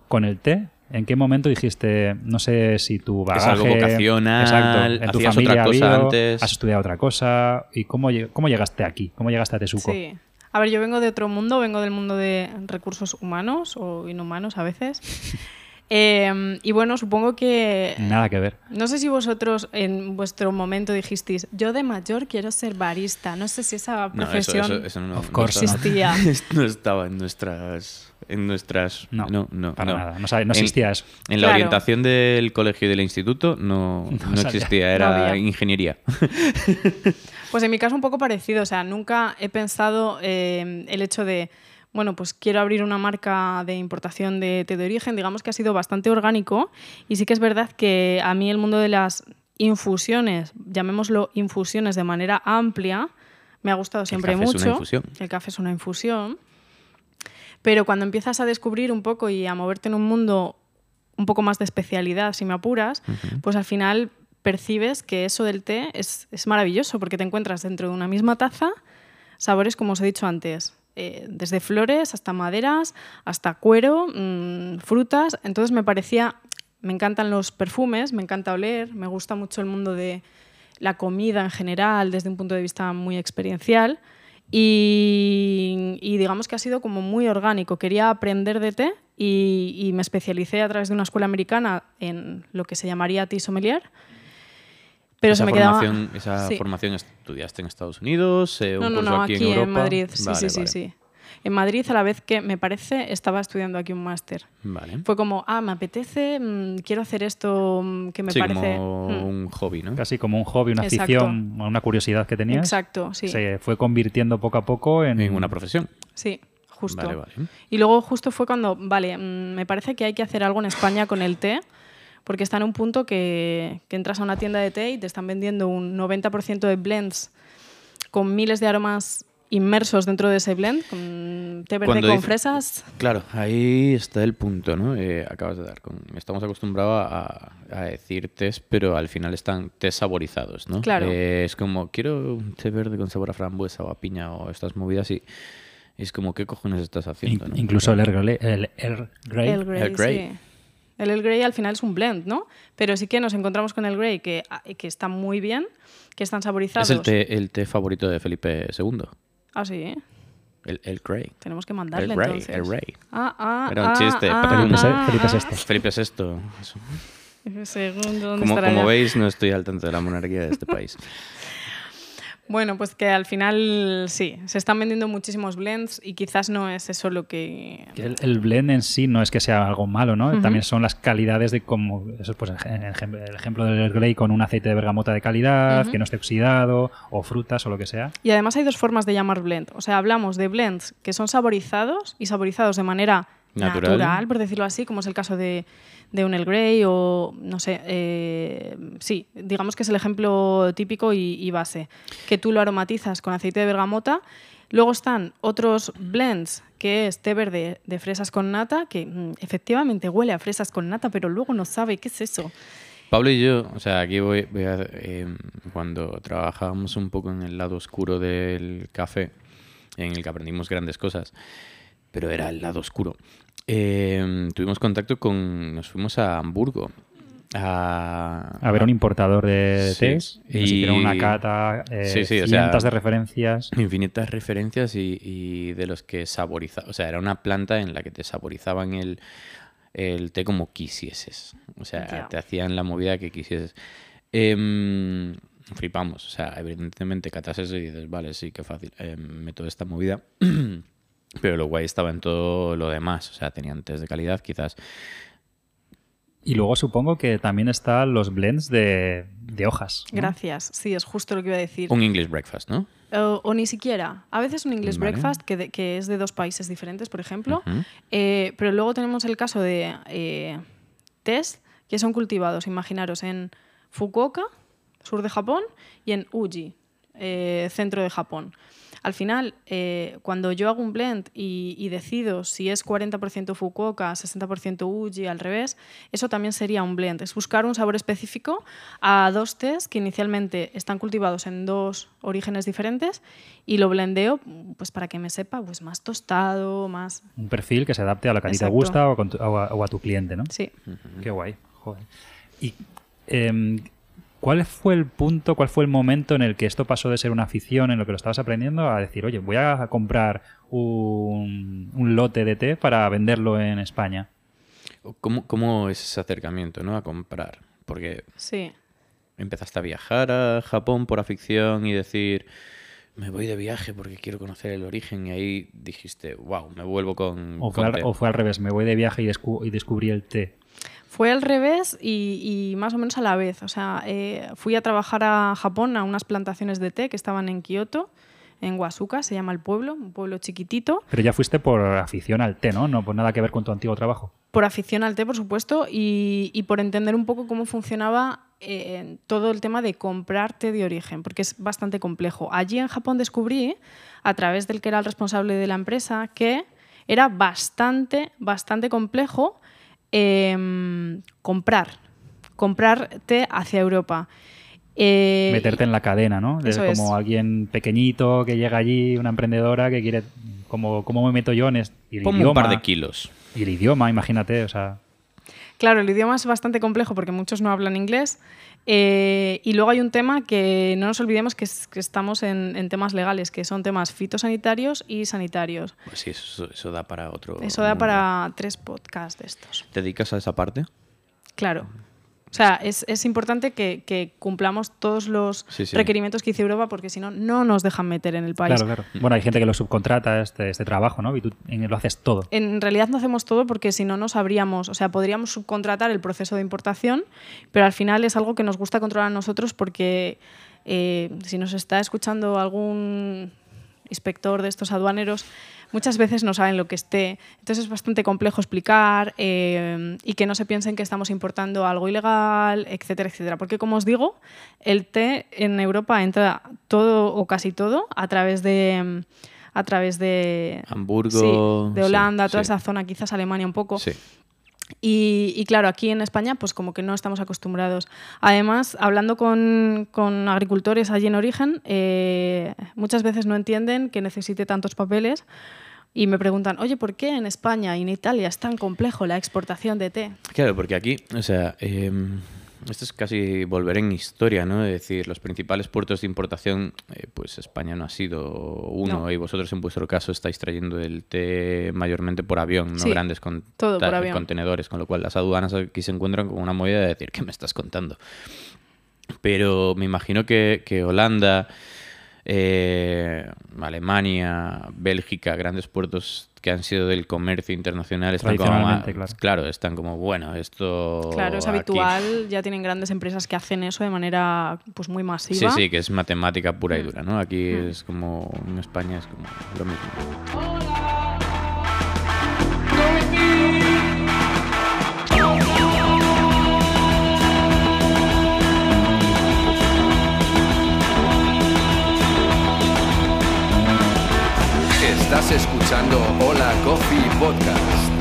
con el té. ¿En qué momento dijiste, no sé si tu bagaje... algo vocacional, Exacto, en tu hacías familia otra cosa ha habido, antes. has estudiado otra cosa y cómo, cómo llegaste aquí, cómo llegaste a Tesuco. Sí. A ver, yo vengo de otro mundo, vengo del mundo de recursos humanos o inhumanos a veces. Eh, y bueno, supongo que... Nada que ver. No sé si vosotros en vuestro momento dijisteis, yo de mayor quiero ser barista. No sé si esa No, eso, profesión eso, eso no, Of no course estaba- existía. no estaba en nuestras. En nuestras No, no, no, para no. nada. No, sabe- no En- existía eso. En la Claro. orientación del colegio y del instituto no, No no existía, No era ingeniería. Pues en mi caso un poco parecido, o sea, nunca he pensado eh, el hecho de, bueno, pues quiero abrir una marca de importación de té de origen, digamos que ha sido bastante orgánico y sí que es verdad que a mí el mundo de las infusiones, llamémoslo infusiones de manera amplia, me ha gustado siempre café es mucho. una infusión. El café es una infusión. Pero cuando empiezas a descubrir un poco y a moverte en un mundo un poco más de especialidad, si me apuras, pues al final percibes que eso del té es, es maravilloso porque te encuentras dentro de una misma taza sabores, como os he dicho antes, eh, desde flores hasta maderas, hasta cuero, mm, frutas. Entonces me parecía, me encantan los perfumes, me encanta oler, me gusta mucho el mundo de la comida en general desde un punto de vista muy experiencial. Y, digamos que ha sido como muy orgánico. Quería aprender de té y, y me especialicé a través de una escuela americana en lo que se llamaría tea sommelier. Pero esa se me quedaba... formación, esa Sí. formación estudiaste en Estados Unidos, eh, un No, no, curso no, aquí, aquí, en. Madrid. Sí, Vale, sí, sí, vale. sí. En Madrid, a la vez que me parece, estaba estudiando aquí un máster. Vale. Fue como, ah, me apetece, mm, quiero hacer esto mm, que me sí, parece. como mm, un hobby, ¿no? Casi como un hobby, una Exacto. afición, una curiosidad que tenías. Exacto, sí. Se fue convirtiendo poco a poco en, En una profesión. Sí, justo. Vale, vale. Y luego justo fue cuando, vale, me parece que hay que hacer algo en España con el té, porque está en un punto que, que entras a una tienda de té y te están vendiendo un 90% de blends con miles de aromas inmersos dentro de ese blend, con té verde Cuando con dice- fresas. Claro, ahí está el punto, ¿no? Eh, acabas de dar con... Estamos acostumbrados a, a decir test, pero al final están test saborizados, ¿no? Claro. Eh, es como, quiero un té verde con sabor a frambuesa o a piña o estas movidas y es como, ¿qué cojones estás haciendo? In- no? incluso el Earl Grey. El Earl Grey. El Grey, Earl Grey. sí. El Earl Grey al final es un blend, ¿no? Pero sí que nos encontramos con el Grey que, ah, que está muy bien, que están saborizados. Es el té, el té favorito de Felipe II, Ah, sí. el, el Grey. Tenemos que mandarle El Grey, entonces. el Grey. Ah, ah, Era un ah, chiste, ah, pero Felipe, ah, Felipe ah. VI. Felipe VI. eso. Segundo, ¿dónde Como, como veis, no estoy al tanto de la monarquía de este país. Bueno, pues que al final sí, se están vendiendo muchísimos blends y quizás no es eso lo que... El, el blend en sí no es que sea algo malo, ¿no? También son las calidades de como eso pues el, ejem- el ejemplo del Grey con un aceite de bergamota de calidad, que no esté oxidado, o frutas o lo que sea. Y además hay dos formas de llamar blend. O sea, hablamos de blends que son saborizados y saborizados de manera Natural. natural, por decirlo así, como es el caso de, de un El Grey o, no sé, eh, sí, digamos que es el ejemplo típico y, y base, que tú lo aromatizas con aceite de bergamota. Luego están otros blends, que es té verde de fresas con nata, que mm, efectivamente huele a fresas con nata, pero luego no sabe qué es eso. Pablo y yo, o sea, aquí voy, voy a, eh, cuando trabajábamos un poco en el lado oscuro del café, en el que aprendimos grandes cosas, pero era el lado oscuro. Eh, tuvimos contacto con, nos fuimos a Hamburgo a, A ver un importador de Sí. tés, y nos Y- hicieron una cata, eh, Sí, sí, o sea- de referencias. infinitas referencias y, y de los que saboriza, o sea, era una planta en la que te saborizaban el, el té como quisieses, o sea, te hacían la movida que quisieses. Em, flipamos, o sea, evidentemente catas eso y dices, vale, sí, qué fácil, em, meto esta movida. Pero lo guay estaba en todo lo demás, o sea, tenían test de calidad, quizás. Y luego supongo que también están los blends de, de hojas. ¿no? Gracias, sí, es justo lo que iba a decir. Un English breakfast, ¿no? O, o ni siquiera. A veces un English Vale. breakfast que, de- que es de dos países diferentes, por ejemplo. Eh, pero luego tenemos el caso de eh, tés que son cultivados, imaginaros, en Fukuoka, sur de Japón, y en Uji, eh, centro de Japón. Al final, eh, cuando yo hago un blend y, y decido si es 40% Fukuoka, 60% Uji, al revés, eso también sería un blend. Es buscar un sabor específico a dos tés que inicialmente están cultivados en dos orígenes diferentes y lo blendeo pues, para que me sepa pues, más tostado, más... Un perfil que se adapte a lo que a ti te gusta o, con tu- o a, o a tu cliente, ¿no? Sí. Qué guay, joder. Y em, ¿Cuál fue el punto, cuál fue el momento en el que esto pasó de ser una afición en lo que lo estabas aprendiendo a decir, oye, voy a comprar un, un lote de té para venderlo en España? ¿Cómo, ¿Cómo es ese acercamiento ¿no? a comprar? Porque Sí. empezaste a viajar a Japón por afición y decir, me voy de viaje porque quiero conocer el origen y ahí dijiste, wow, me vuelvo con... ¿O fue, con al, té". o fue al revés? Me voy de viaje y, descu- y descubrí el té. Fue al revés y, y más o menos a la vez. O sea, eh, fui a trabajar a Japón a unas plantaciones de té que estaban en Kioto, en Wasuka, se llama el pueblo, un pueblo chiquitito. Pero ya fuiste por afición al té, ¿no? No por nada que ver con tu antiguo trabajo. Por afición al té, por supuesto, y, y por entender un poco cómo funcionaba eh, todo el tema de comprar té de origen, porque es bastante complejo. Allí en Japón descubrí, a través del que era el responsable de la empresa, que era bastante, bastante complejo em, comprar, comprar té hacia Europa. Eh, Meterte en la cadena, ¿no? Es. como alguien pequeñito que llega allí, una emprendedora que quiere... Como, ¿Cómo me meto yo en este y el Ponme un idioma? par de kilos. Y el idioma, imagínate, o sea... Claro, el idioma es bastante complejo porque muchos no hablan inglés. Eh, y luego hay un tema que no nos olvidemos que, es- que estamos en, en temas legales, que son temas fitosanitarios y sanitarios. Pues sí, eso, eso da para otro... Eso da mundo. para tres podcasts de estos. ¿Te dedicas a esa parte? Claro. O sea, es, es importante que, que cumplamos todos los Sí, sí. requerimientos que dice Europa porque si no, no nos dejan meter en el país. Claro, claro. Bueno, hay gente que lo subcontrata, este, este trabajo, ¿no? Y tú en- lo haces todo. En realidad no hacemos todo porque si no, no sabríamos, o sea, podríamos subcontratar el proceso de importación, pero al final es algo que nos gusta controlar nosotros porque eh, si nos está escuchando algún inspector de estos aduaneros, muchas veces no saben lo que esté. Entonces es bastante complejo explicar eh, y que no se piensen que estamos importando algo ilegal, etcétera, etcétera. Porque como os digo, el té en Europa entra todo o casi todo a través de... A través de, Hamburgo, Sí, de sí, Holanda, toda sí. esa zona, quizás Alemania un poco. Sí. Y, y claro, aquí en España, pues como que no estamos acostumbrados. Además, hablando con, con agricultores allí en origen, eh, muchas veces no entienden que necesite tantos papeles y me preguntan, oye, ¿por qué en España y en Italia es tan complejo la exportación de té? Claro, porque aquí, o sea, eh, esto es casi volver en historia, ¿no? Es decir, los principales puertos de importación, eh, pues España no ha sido uno No. y vosotros en vuestro caso estáis trayendo el té mayormente por avión, no Sí, grandes con todo por avión. contenedores, con lo cual las aduanas aquí se encuentran con una movida de decir, ¿qué me estás contando? Pero me imagino que, que Holanda, eh, Alemania, Bélgica, grandes puertos que han sido del comercio internacional, están como, ah, claro. están como, bueno, esto... Claro, es aquí". habitual, ya tienen grandes empresas que hacen eso de manera pues muy Sí, masiva. sí, que es matemática pura y dura, ¿no? Aquí Mm. es como, en España es como lo mismo. Estás escuchando Hola Coffee Podcast.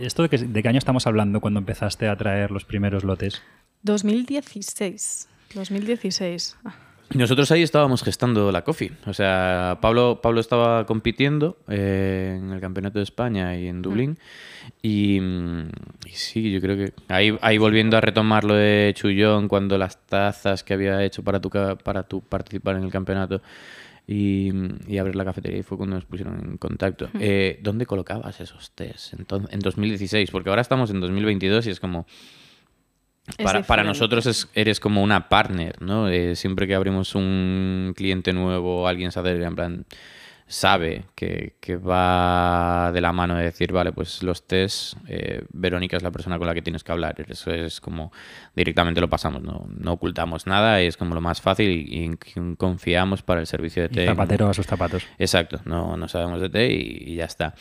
¿Y esto de, que- de qué año estamos hablando cuando empezaste a traer los primeros lotes? 2016. 2016. Ah, Y Nosotros ahí estábamos gestando la coffee. O sea, Pablo, Pablo estaba compitiendo eh, en el Campeonato de España y en Dublín. Y, mm, y sí, yo creo que ahí, ahí volviendo a retomar lo de Chullón, cuando las tazas que había hecho para tu, para tu participar en el campeonato y, y abrir la cafetería, y fue cuando nos pusieron en contacto. Eh, ¿Dónde colocabas esos test entonces, en 2016? Porque ahora estamos en 2022 y es como... Para, para nosotros es- eres como una partner, ¿no? Eh, siempre que abrimos un cliente nuevo, alguien se acerca en plan, sabe que, que va de la mano de decir, vale, pues los test, eh, Verónica es la persona con la que tienes que hablar. Eso es como directamente lo pasamos, no, no ocultamos nada, es como lo más fácil y, y confiamos para el servicio de Y té. zapatero a sus zapatos. Exacto, no, no sabemos de té y, y ya está.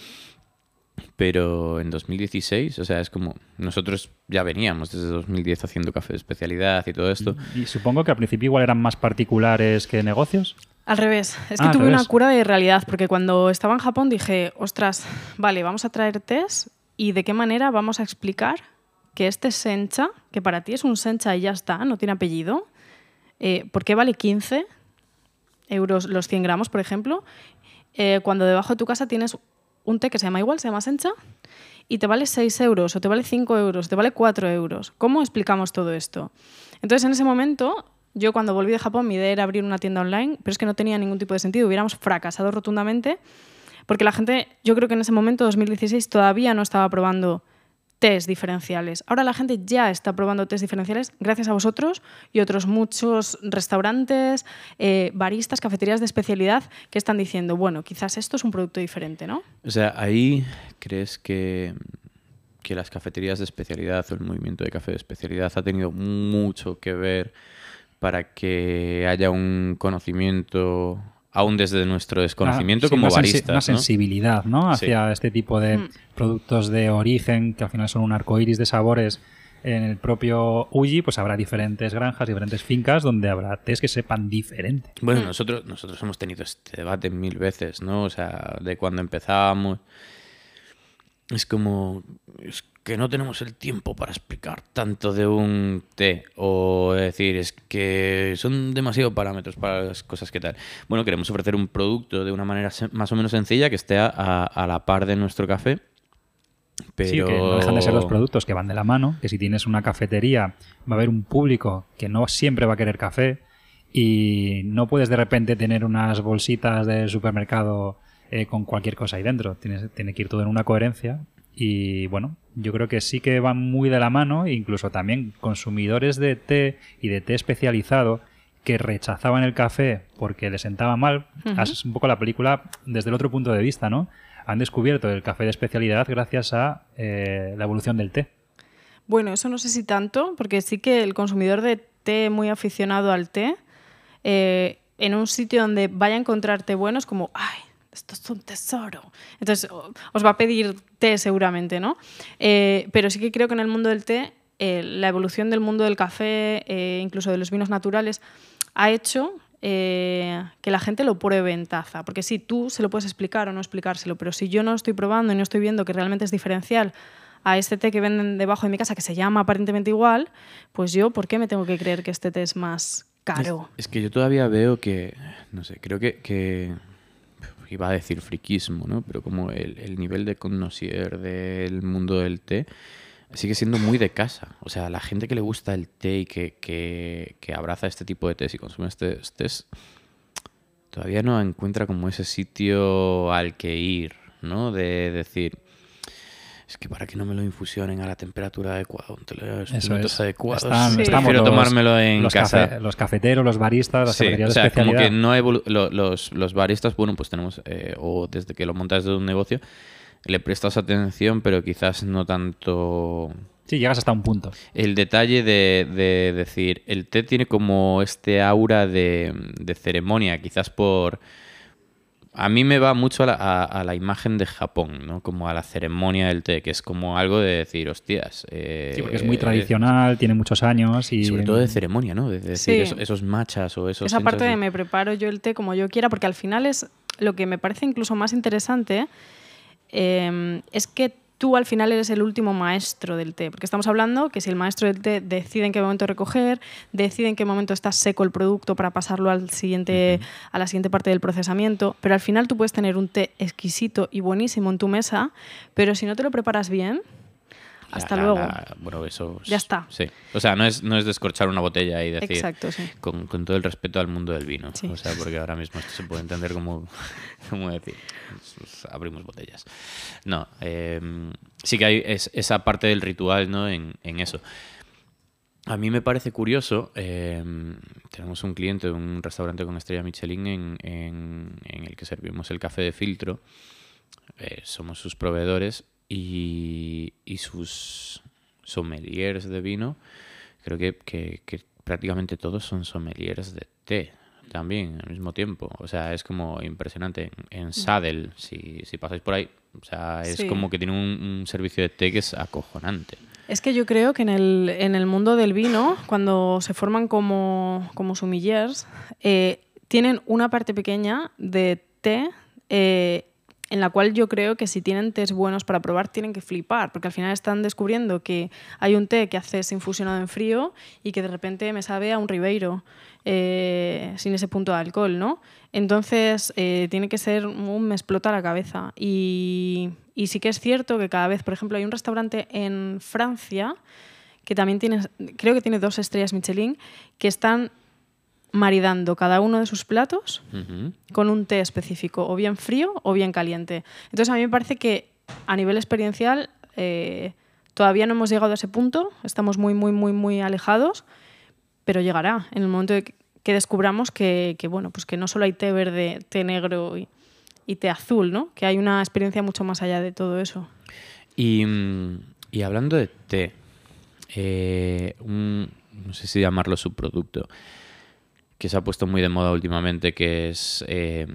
Pero en 2016, o sea, es como nosotros ya veníamos desde 2010 haciendo café de especialidad y todo esto. Y supongo que al principio igual eran más particulares que negocios. Al revés, es que Ah, tuve una cura de realidad, porque cuando estaba en Japón dije, ostras, vale, vamos a traer test y de qué manera vamos a explicar que este sencha, que para ti es un sencha y ya está, no tiene apellido, eh, ¿por qué vale 15 euros los 100 gramos, por ejemplo? Eh, cuando debajo de tu casa tienes un té que se llama igual, se llama sencha, y te vale 6 euros, o te vale 5 euros, te vale 4 euros. ¿Cómo explicamos todo esto? Entonces, en ese momento, yo cuando volví de Japón, mi idea era abrir una tienda online, pero es que no tenía ningún tipo de sentido, hubiéramos fracasado rotundamente, porque la gente, yo creo que en ese momento, 2016, todavía no estaba probando test diferenciales. Ahora la gente ya está probando test diferenciales gracias a vosotros y otros muchos restaurantes, eh, baristas, cafeterías de especialidad que están diciendo, bueno, quizás esto es un producto diferente, ¿no? O sea, ahí crees que, que las cafeterías de especialidad o el movimiento de café de especialidad ha tenido mucho que ver para que haya un conocimiento, aún desde nuestro desconocimiento Ah, sí, como una baristas. Una ¿no? sensibilidad, ¿no? Sí. Hacia este tipo de Mm. productos de origen, que al final son un arco iris de sabores. En el propio Uji, pues habrá diferentes granjas, diferentes fincas donde habrá tés que sepan diferente. Bueno, Mm. nosotros, nosotros hemos tenido este debate mil veces, ¿no? O sea, de cuando empezábamos. Es como. Es que no tenemos el tiempo para explicar tanto de un té. O decir, es que son demasiado parámetros para las cosas que tal. Bueno, queremos ofrecer un producto de una manera más o menos sencilla que esté a, a la par de nuestro café. Pero... Sí, que no dejan de ser dos productos que van de la mano, que si tienes una cafetería va a haber un público que no siempre va a querer café y no puedes de repente tener unas bolsitas del supermercado eh, con cualquier cosa ahí dentro. Tienes, tiene que ir todo en una coherencia y bueno, yo creo que sí que van muy de la mano, incluso también consumidores de té y de té especializado que rechazaban el café porque les sentaba mal. Es un poco la película desde el otro punto de vista, ¿no? Han descubierto el café de especialidad gracias a eh, la evolución del té. Bueno, eso no sé si tanto, porque sí que el consumidor de té muy aficionado al té, eh, en un sitio donde vaya a encontrar té buenos, como, ay, esto es un tesoro. Entonces, os va a pedir té seguramente, ¿no? Eh, pero sí que creo que en el mundo del té, eh, la evolución del mundo del café, eh, incluso de los vinos naturales, ha hecho que la gente lo pruebe en taza. Porque sí, tú se lo puedes explicar o no explicárselo, pero si yo no estoy probando y no estoy viendo que realmente es diferencial a este té que venden debajo de mi casa, que se llama aparentemente igual, pues yo, ¿por qué me tengo que creer que este té es más caro? Es, que yo todavía veo que, no sé, creo que iba a decir friquismo, ¿no? Pero como el, el nivel de connoisseur del mundo del té sigue siendo muy de casa. O sea, la gente que le gusta el té y que, que, que abraza este tipo de tés y consume este tés, todavía no encuentra como ese sitio al que ir, ¿no? De decir, es que para que no me lo infusionen a la temperatura adecuada, los Eso es. adecuados, Están- Sí. estamos prefiero los- tomármelo en los casa. cafe- los cafeteros, los baristas, las Sí, o sea, de como que no lo- los, los baristas, bueno, pues tenemos, eh, o desde que lo montas de un negocio, le prestas atención, pero quizás no tanto Sí, llegas hasta un punto. el detalle de, de decir, el té tiene como este aura de, de ceremonia, quizás por... A mí me va mucho a la, a- a la imagen de Japón, ¿no? Como a la ceremonia del té, que es como algo de decir, hostias... eh, Sí, porque es muy tradicional, tiene muchos años y... Sobre todo de ceremonia, ¿no? De decir, Sí. esos, esos machas o esos... Esa parte de me preparo yo el té como yo quiera, porque al final es lo que me parece incluso más interesante, eh, es que tú al final eres el último maestro del té, porque estamos hablando que si el maestro del té decide en qué momento recoger, decide en qué momento está seco el producto para pasarlo al siguiente, a la siguiente parte del procesamiento, pero al final tú puedes tener un té exquisito y buenísimo en tu mesa, pero si no te lo preparas bien, hasta la- luego. la- bueno, eso. es- Ya está. Sí. O sea, no es, no es descorchar una botella y decir. Exacto, sí. Con, con todo el respeto al mundo del vino. Sí. O sea, porque ahora mismo esto se puede entender como. como decir. abrimos botellas. No. eh, sí que hay es- esa parte del ritual, ¿no? En, en eso. A mí me parece curioso, eh, tenemos un cliente de un restaurante con estrella Michelin en, en- en el que servimos el café de filtro, eh, somos sus proveedores y, y sus sommeliers de vino, creo que, que- que prácticamente todos son sommeliers de té también al mismo tiempo. O sea, es como impresionante. En, Sadel, si, si pasáis por ahí, o sea, es Sí. como que tiene un, un servicio de té que es acojonante. Es que yo creo que en el, en el mundo del vino, cuando se forman como, como sommeliers, eh, tienen una parte pequeña de té eh, en la cual yo creo que si tienen tés buenos para probar tienen que flipar, porque al final están descubriendo que hay un té que haces infusionado en frío y que de repente me sabe a un Ribeiro eh, sin ese punto de alcohol, ¿no? Entonces eh, tiene que ser un me explota la cabeza y, y sí que es cierto que cada vez, por ejemplo, hay un restaurante en Francia que también tiene, creo que tiene dos estrellas Michelin, que están maridando cada uno de sus platos con un té específico, o bien frío o bien caliente. Entonces a mí me parece que a nivel experiencial eh, todavía no hemos llegado a ese punto, estamos muy, muy, muy, muy alejados, pero llegará en el momento de que- descubramos que, que, bueno, pues que no solo hay té verde, té negro y, y té azul, ¿no? que hay una experiencia mucho más allá de todo eso. Y, mm, y hablando de té, eh, un- no sé si llamarlo subproducto, que se ha puesto muy de moda últimamente, que es eh,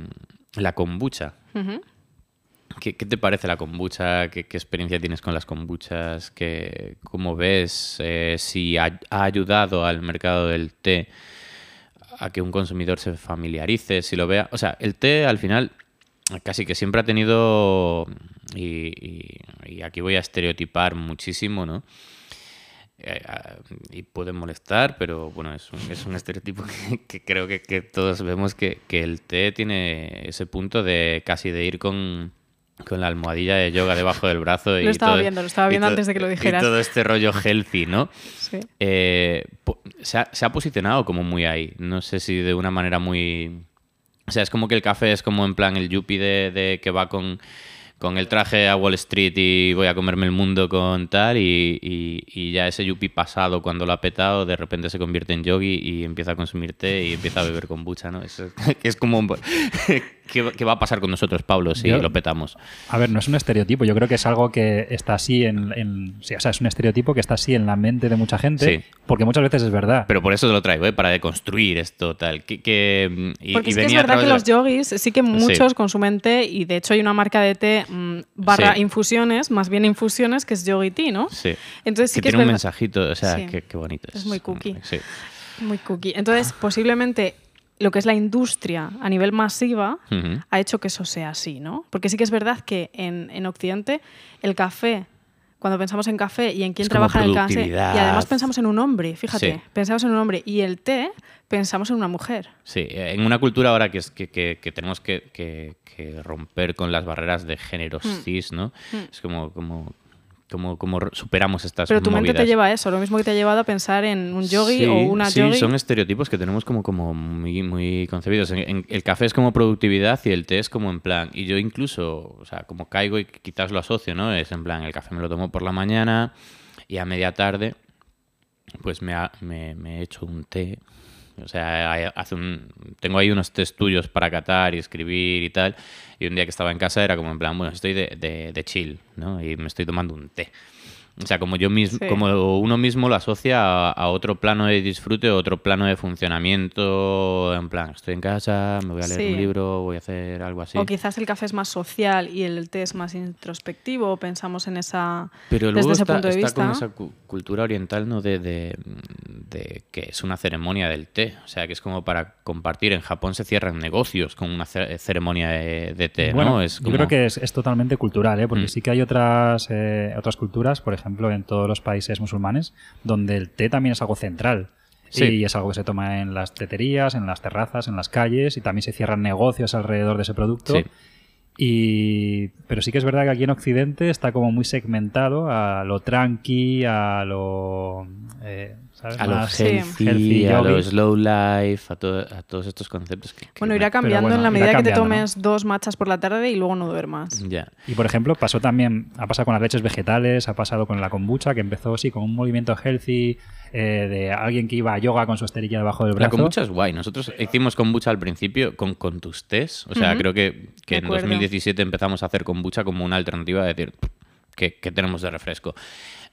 la kombucha. ¿Qué, qué te parece la kombucha? ¿Qué, qué experiencia tienes con las kombuchas? ¿Qué, ¿Cómo ves eh, si ha, ha ayudado al mercado del té a que un consumidor se familiarice, si lo vea? O sea, el té al final casi que siempre ha tenido, y, y- y aquí voy a estereotipar muchísimo, ¿no? Eh, y puede molestar, pero bueno, es un, es un estereotipo que, que creo que, que todos vemos que, que el té tiene ese punto de casi de ir con, con la almohadilla de yoga debajo del brazo. y Lo estaba todo- viendo, lo estaba y viendo antes de que lo y dijeras. todo este rollo healthy, ¿no? Sí. Eh, se, ha, se ha posicionado como muy ahí. No sé si de una manera muy. O sea, es como que el café es como en plan el yuppie de, de que va con, con el traje a Wall Street y voy a comerme el mundo con tal. Y, y- y ya ese yuppie pasado, cuando lo ha petado, de repente se convierte en yogi y empieza a consumir té y empieza a beber kombucha, ¿no? Es, que es como. un- ¿Qué, va- qué va a pasar con nosotros, Pablo, si Yo- lo petamos? A ver, no es un estereotipo, yo creo que es algo que está así en, en- sí, o sea, es un estereotipo que está así en la mente de mucha gente, Sí. porque muchas veces es verdad. Pero por eso te lo traigo, ¿eh? Para deconstruir esto, tal. Que, que, y, Porque y es que es verdad que los yogis sí que muchos consumen té y de hecho hay una marca de té mm, barra Sí. infusiones, más bien infusiones, que es Yogi Tea, ¿no? Sí. Entonces sí que que, es tiene un verdad- mensajito, o sea, Sí. qué, qué bonito es. Es muy cookie. Sí. Muy cookie. Entonces, posiblemente lo que es la industria a nivel masiva ha hecho que eso sea así, ¿no? Porque sí que es verdad que en, en Occidente el café, cuando pensamos en café y en quién Es trabaja en el café, y además pensamos en un hombre, fíjate, Sí. pensamos en un hombre y el té pensamos en una mujer. Sí, en una cultura ahora que, es, que, que- que tenemos que, romper con las barreras de géneros Hmm. cis, ¿no? Es como, como, como, como superamos estas Pero tu mente te lleva a eso, lo mismo que te ha llevado a pensar en un yogi Sí, o una sí, yogi. son estereotipos que tenemos como, como muy, muy concebidos. En- en- el café es como productividad y el té es como en plan. Y yo incluso, o sea, como caigo y quizás lo asocio, ¿no? Es en plan, el café me lo tomo por la mañana y a media tarde, pues me, ha- me, me he hecho un té. O sea, hace un, tengo ahí unos test tuyos para catar y escribir y tal. Y un día que estaba en casa era como en plan, bueno, estoy de, de- de chill, ¿no? Y me estoy tomando un té. O sea, como yo mismo, Sí. como uno mismo lo asocia a, a otro plano de disfrute, otro plano de funcionamiento, en plan, estoy en casa, me voy a leer Sí. un libro, voy a hacer algo así. O quizás el café es más social y el té es más introspectivo, pensamos en esa Pero desde luego ese está, punto de está vista. con esa cu- cultura oriental, ¿no? De, de- de que es una ceremonia del té. O sea, que es como para compartir. En Japón se cierran negocios con una ce- ceremonia de, de té, Bueno, ¿no? Es yo creo que es, es totalmente cultural, ¿eh? porque Mm. sí que hay otras, eh, otras culturas, por ejemplo, en todos los países musulmanes, donde el té también es algo central. Sí. Y es algo que se toma en las teterías, en las terrazas, en las calles, y también se cierran negocios alrededor de ese producto. Sí. Y, pero sí que es verdad que aquí en Occidente está como muy segmentado a lo tranqui, a lo... eh, ¿sabes? A los Más healthy, healthy a los slow life, a, todo- a todos estos conceptos. Que, que Bueno, irá cambiando bueno, en la medida que te tomes dos matchas por la tarde y luego no duermas. Ya. Y por ejemplo, pasó también, ha pasado con las leches vegetales, ha pasado con la kombucha, que empezó sí con un movimiento healthy eh, de alguien que iba a yoga con su esterilla debajo del brazo. La kombucha es guay. Nosotros hicimos kombucha al principio con, con tus tés. O sea, creo que, que en acuerdo. 2017 empezamos a hacer kombucha como una alternativa de decir, ¿qué, qué tenemos de refresco?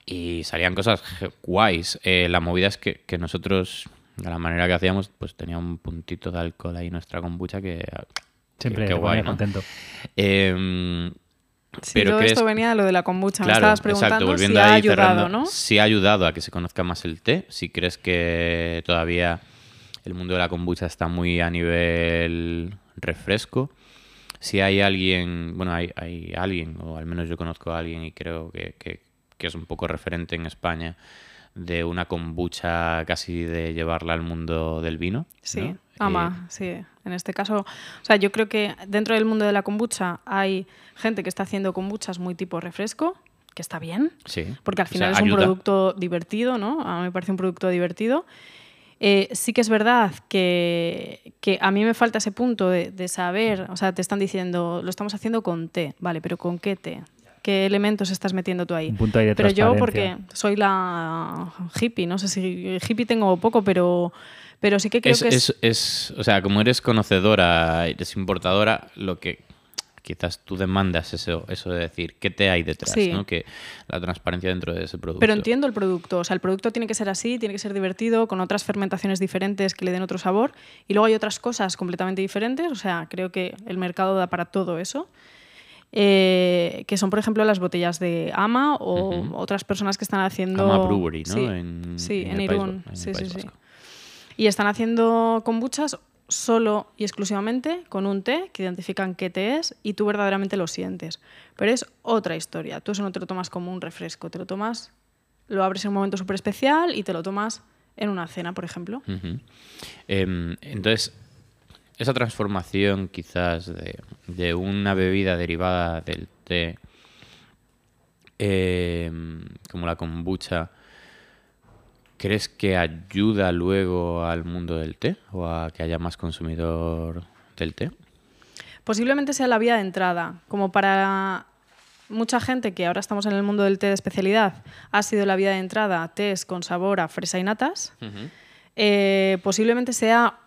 Y salían cosas guays. Eh, la movida es que, que nosotros, de la manera que hacíamos, pues tenía un puntito de alcohol ahí nuestra kombucha que... Siempre que- guay, ¿no? contento. Em, Sí, Pero todo crees- esto venía de lo de la kombucha. Me estabas preguntando exacto, volviendo si ha ahí, ayudado, cerrando, ¿no? Sí ha ayudado a que se conozca más el té. Si crees que todavía el mundo de la kombucha está muy a nivel refresco. Si hay alguien, bueno, hay, hay alguien, o al menos yo conozco a alguien y creo que, que- que es un poco referente en España de una kombucha casi de llevarla al mundo del vino. Sí, ¿no? ama, sí. En este caso, o sea, yo creo que dentro del mundo de la kombucha hay gente que está haciendo kombuchas muy tipo refresco, que está bien, Eh, sí. porque al O sea, final es un producto divertido, ¿no? A mí me parece un producto divertido. Eh, sí que es verdad que, que a mí me falta ese punto de, de saber, o sea, te están diciendo, lo estamos haciendo con té, vale, pero ¿con qué té? ¿Qué elementos estás metiendo tú ahí? Un punto ahí de pero yo porque soy la hippie, no sé si hippie tengo poco, pero, pero sí que creo es, que es... es- es- o sea, como eres conocedora, eres importadora, lo que quizás tú demandas eso, eso de decir qué te hay detrás, Sí. ¿no? Que la transparencia dentro de ese producto. Pero entiendo el producto, o sea, el producto tiene que ser así, tiene que ser divertido, con otras fermentaciones diferentes que le den otro sabor. Y luego hay otras cosas completamente diferentes, o sea, creo que el mercado da para todo eso. Eh, que son, por ejemplo, las botellas de Ama o otras personas que están haciendo. Ama Brewery, ¿no? Sí, En- sí, en en, el País Irún. En sí, sí, sí. Y están haciendo kombuchas solo y exclusivamente con un té que identifican qué té es y tú verdaderamente lo sientes. Pero es otra historia. Tú eso no te lo tomas como un refresco, te lo tomas, lo abres en un momento súper especial y te lo tomas en una cena, por ejemplo. Em, entonces, esa transformación quizás de, de una bebida derivada del té, em, como la kombucha, ¿crees que ayuda luego al mundo del té o a que haya más consumidor del té? Posiblemente sea la vía de entrada, como para mucha gente que ahora estamos en el mundo del té de especialidad, ha sido la vía de entrada tés con sabor a fresa y natas. eh, posiblemente sea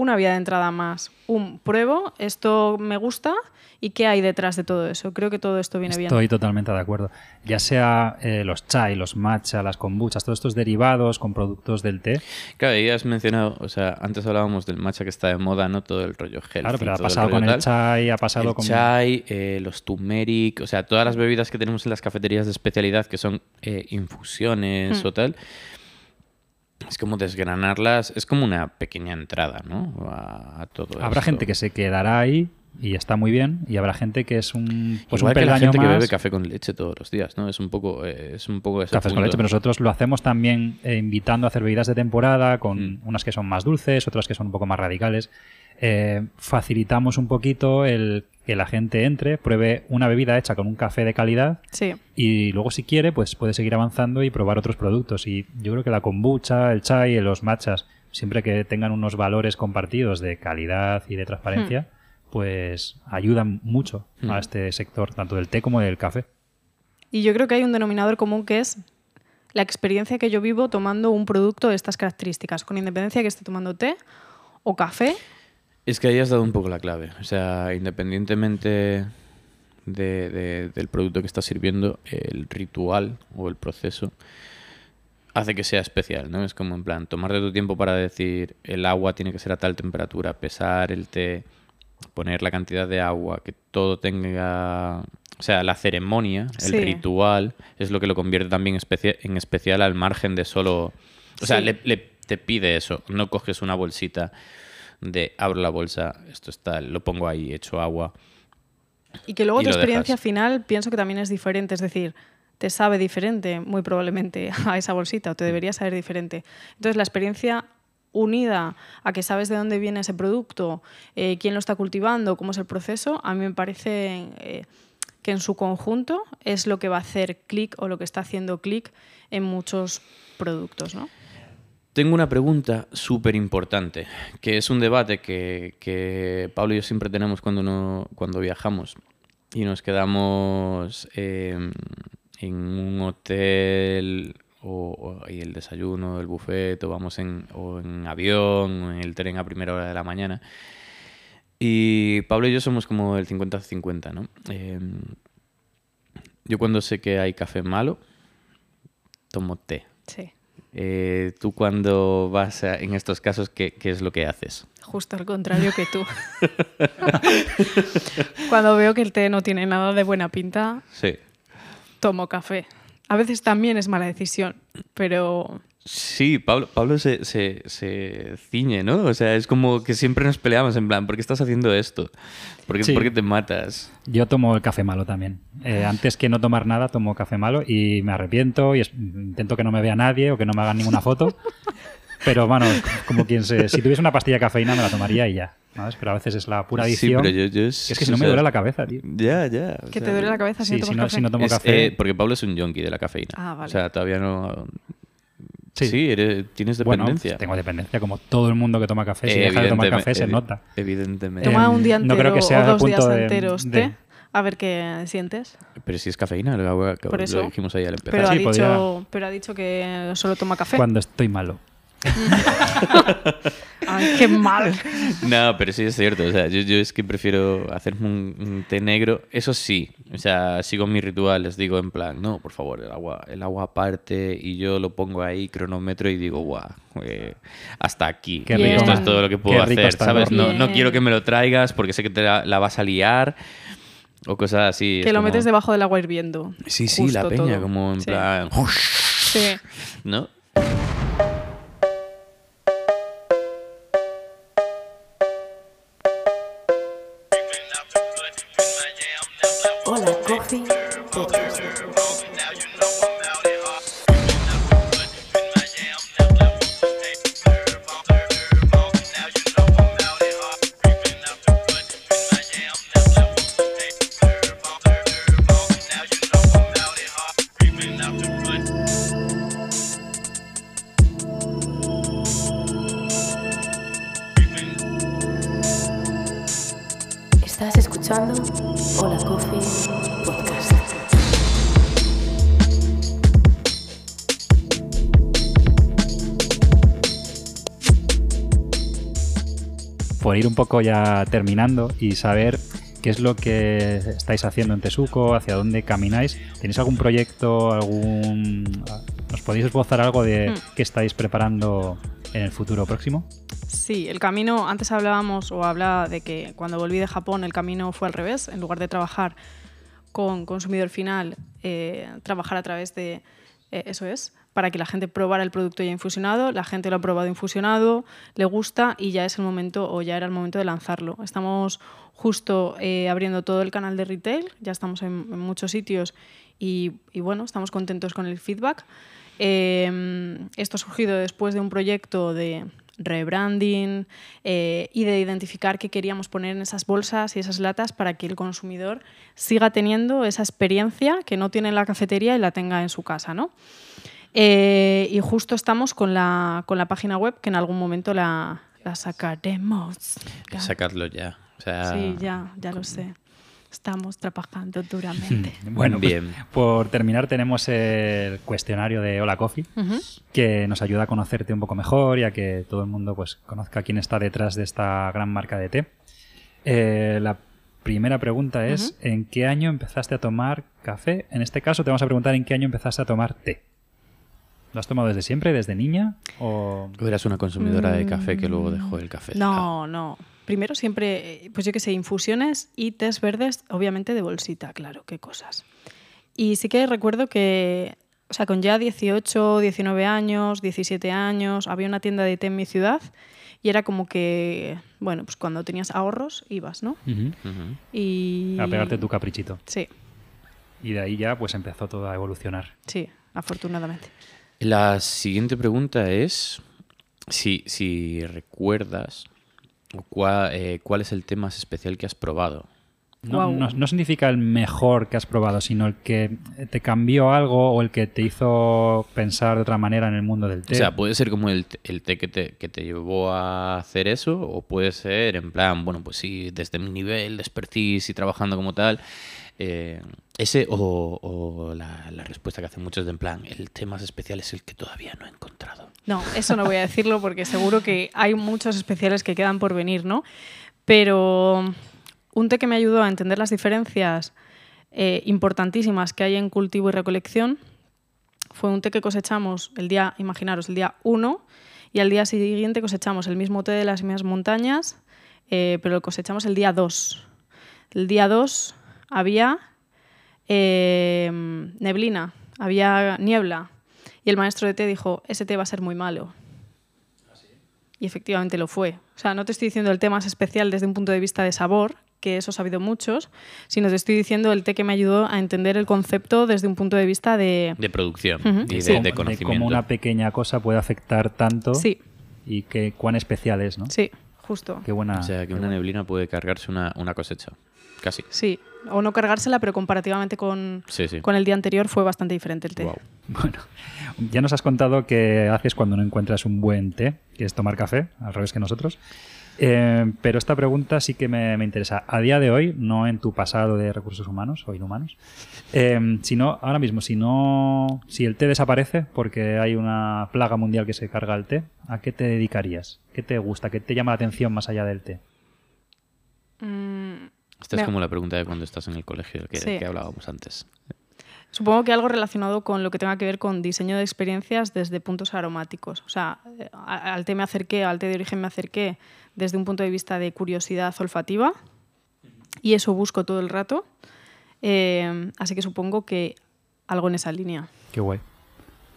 una vía de entrada más. Un pruebo, esto me gusta y qué hay detrás de todo eso. Creo que todo esto viene bien. Estoy totalmente de acuerdo. Ya sea eh, los chai, los matcha, las kombuchas, todos estos derivados con productos del té. Claro, y has mencionado, o sea, antes hablábamos del matcha que está de moda, ¿no? Todo el rollo healthy. Claro, pero ha pasado con el chai, ha pasado el con... chai, eh, los turmeric, o sea, todas las bebidas que tenemos en las cafeterías de especialidad que son eh, infusiones Hmm. o tal. Es como desgranarlas, es como una pequeña entrada, ¿no? A, a todo Habrá esto. gente que se quedará ahí y está muy bien, y habrá gente que es un, pues Igual un que la gente que más. bebe café con leche todos los días, ¿no? Es un poco, eh, es un poco ese Cafés con punto. leche, pero nosotros lo hacemos también eh, invitando a hacer bebidas de temporada, con Mm. unas que son más dulces, otras que son un poco más radicales. Eh, facilitamos un poquito el que la gente entre, pruebe una bebida hecha con un café de calidad Sí. y luego si quiere pues puede seguir avanzando y probar otros productos. Y yo creo que la kombucha, el chai, los matchas, siempre que tengan unos valores compartidos de calidad y de transparencia, pues ayudan mucho Hmm. a este sector, tanto del té como del café. Y yo creo que hay un denominador común que es la experiencia que yo vivo tomando un producto de estas características, con independencia de que esté tomando té o café. Es que ahí has dado un poco la clave. O sea, independientemente de- de- del producto que estás sirviendo, el ritual o el proceso hace que sea especial, ¿no? Es como en plan, tomarte tu tiempo para decir el agua tiene que ser a tal temperatura, pesar el té, poner la cantidad de agua, que todo tenga... O sea, la ceremonia, el ritual, es lo que lo convierte también especia- en especial al margen de solo... O sea, Sí. le, le- te pide eso, no coges una bolsita de abro la bolsa, esto está, lo pongo ahí, echo agua. Y que luego Y tu experiencia dejas. final pienso que también es diferente, es decir, te sabe diferente, muy probablemente, a esa bolsita, o te debería saber diferente. Entonces, la experiencia unida a que sabes de dónde viene ese producto, eh, quién lo está cultivando, cómo es el proceso, a mí me parece eh, que en su conjunto es lo que va a hacer clic o lo que está haciendo clic en muchos productos, ¿no? Tengo una pregunta súper importante, que es un debate que, que Pablo y yo siempre tenemos cuando, no, cuando viajamos y nos quedamos eh, en un hotel o, o- y el desayuno, el buffet, o vamos en, o en avión, o en el tren a primera hora de la mañana. Y Pablo y yo somos como el 50-50, ¿no? Eh, yo cuando sé que hay café malo, tomo té. Sí. Eh, tú cuando vas a- en estos casos, ¿qué, qué es lo que haces? Justo al contrario que tú. Cuando veo que el té no tiene nada de buena pinta, Sí. tomo café. A veces también es mala decisión, pero Sí, Pablo, Pablo se, se, se ciñe, ¿no? O sea, es como que siempre nos peleamos en plan, ¿por qué estás haciendo esto? ¿Por qué, Sí. por qué te matas? Yo tomo el café malo también. Eh, antes que no tomar nada, tomo café malo y me arrepiento y es- intento que no me vea nadie o que no me hagan ninguna foto. Pero bueno, como quien se. Si tuviese una pastilla de cafeína me la tomaría y ya. ¿sabes? Pero a veces es la pura Sí, adicción. pero yo, yo Es que si no me duele la cabeza, tío. Ya, ya. o que te sea, duele la cabeza si Sí, no si tomas no, café. si no tomo es, café. eh, porque Pablo es un yonki de la cafeína. Ah, vale. O sea, todavía no... Sí. Sí, eres- tienes bueno, dependencia. tengo dependencia, como todo el mundo que toma café. Si Eh, deja de tomar evidentemente- café, se nota. Evidentemente. Toma Em, un día no entero creo que sea o dos punto días de- enteros de- té, a ver qué sientes. Pero si es cafeína, lo, lo- Por eso. lo dijimos ahí al empezar. Pero, ha dicho, podría- pero ha dicho que solo toma café. Cuando estoy malo. Ay, qué mal. No, pero sí es cierto. O sea, yo, yo es que prefiero hacerme un, un té negro. Eso sí, o sea, sigo mi ritual. Les digo en plan, no, por favor, el agua, el agua aparte y yo lo pongo ahí, cronómetro y digo, guau, eh, hasta aquí. Qué rico Esto es todo lo que puedo hacer, ¿sabes? ¿no? No, quiero que me lo traigas porque sé que te la, la vas a liar o cosas así. que es lo como- metes debajo del agua hirviendo. Sí, sí, la peña, todo. como en Sí. plan, Sí. ¿no? Poco ya terminando y saber qué es lo que estáis haciendo en Tesuco, hacia dónde camináis. ¿Tenéis algún proyecto, algún... ¿Nos podéis esbozar algo de Mm. qué estáis preparando en el futuro próximo? Sí, el camino, antes hablábamos o hablaba de que cuando volví de Japón el camino fue al revés, en lugar de trabajar con consumidor final, eh, trabajar a través de, eh, eso es, para que la gente probara el producto ya infusionado, la gente lo ha probado infusionado, le gusta y ya es el momento o ya era el momento de lanzarlo. Estamos justo eh, abriendo todo el canal de retail, ya estamos en, muchos sitios y, y bueno, estamos contentos con el feedback. Eh, esto ha surgido después de un proyecto de rebranding eh, y de identificar qué queríamos poner en esas bolsas y esas latas para que el consumidor siga teniendo esa experiencia que no tiene en la cafetería y la tenga en su casa. ¿no? Eh, y justo estamos con la, con la página web que en algún momento la, la sacaremos. Ya. Sacadlo ya. O sea, Sí, ya, ya lo sé. Estamos trabajando duramente. Bueno, pues, Bien. por terminar tenemos el cuestionario de Hola Coffee, que nos ayuda a conocerte un poco mejor y a que todo el mundo pues, conozca quién está detrás de esta gran marca de té. Eh, la primera pregunta es, ¿en qué año empezaste a tomar café? En este caso te vamos a preguntar en qué año empezaste a tomar té. ¿Lo has tomado desde siempre, desde niña? O... O eras una consumidora de café que luego dejó el café. No, no. Primero siempre, eh, pues yo qué sé, infusiones y tés verdes, obviamente de bolsita, claro, qué cosas. Y sí que recuerdo que, o sea, con ya 18, 19 años, 17 años, había una tienda de té en mi ciudad y era como que, bueno, pues cuando tenías ahorros ibas, ¿no? Ujú. Ujú. Y... A pegarte tu caprichito. Sí, Y de ahí ya pues empezó todo a evolucionar. sí, afortunadamente. La siguiente pregunta es si, si recuerdas cuál, eh, cuál es el té más especial que has probado. No, Guau. no- no significa el mejor que has probado, sino el que te cambió algo o el que te hizo pensar de otra manera en el mundo del té. O sea, puede ser como el, el té que te, que te llevó a hacer eso, o puede ser en plan, bueno, pues sí, desde mi nivel de expertise y trabajando como tal. eh, ese o, o la, la respuesta que hacen muchos de en plan, el té más especial es el que todavía no he encontrado. No, eso no voy a decirlo porque seguro que hay muchos especiales que quedan por venir, ¿no? Pero un té que me ayudó a entender las diferencias eh, importantísimas que hay en cultivo y recolección fue un té que cosechamos el día, imaginaros, el día 1 y al día siguiente cosechamos el mismo té de las mismas montañas, eh, pero lo cosechamos el día 2. El día 2 había eh, neblina, había niebla. Y el maestro de té dijo, ese té va a ser muy malo. Y efectivamente lo fue. O sea, no te estoy diciendo el té más especial desde un punto de vista de sabor, que eso ha habido muchos, sino te estoy diciendo el té que me ayudó a entender el concepto desde un punto de vista de... De producción y de, Sí. de de conocimiento. cómo una pequeña cosa puede afectar tanto Sí, y que cuán especial es, ¿no? sí, justo. Qué buena. O sea, que una buena. neblina puede cargarse una, una cosecha. Casi. Sí, o no cargársela, pero comparativamente con, Sí, sí. con el día anterior fue bastante diferente el té. Bueno, ya nos has contado qué haces cuando no encuentras un buen té, que es tomar café, al revés que nosotros. Eh, pero esta pregunta sí que me, me interesa. A día de hoy, no en tu pasado de recursos humanos o inhumanos, eh, sino ahora mismo, si no, si el té desaparece porque hay una plaga mundial que se carga el té, ¿a qué te dedicarías? ¿Qué te gusta? ¿Qué te llama la atención más allá del té? Mm, Esta es como la pregunta de cuando estás en el colegio que, Sí. que hablábamos antes. Supongo que algo relacionado con lo que tenga que ver con diseño de experiencias desde puntos aromáticos. O sea, al té me acerqué, al té de origen me acerqué desde un punto de vista de curiosidad olfativa y eso busco todo el rato. Eh, así que supongo que algo en esa línea. Qué guay.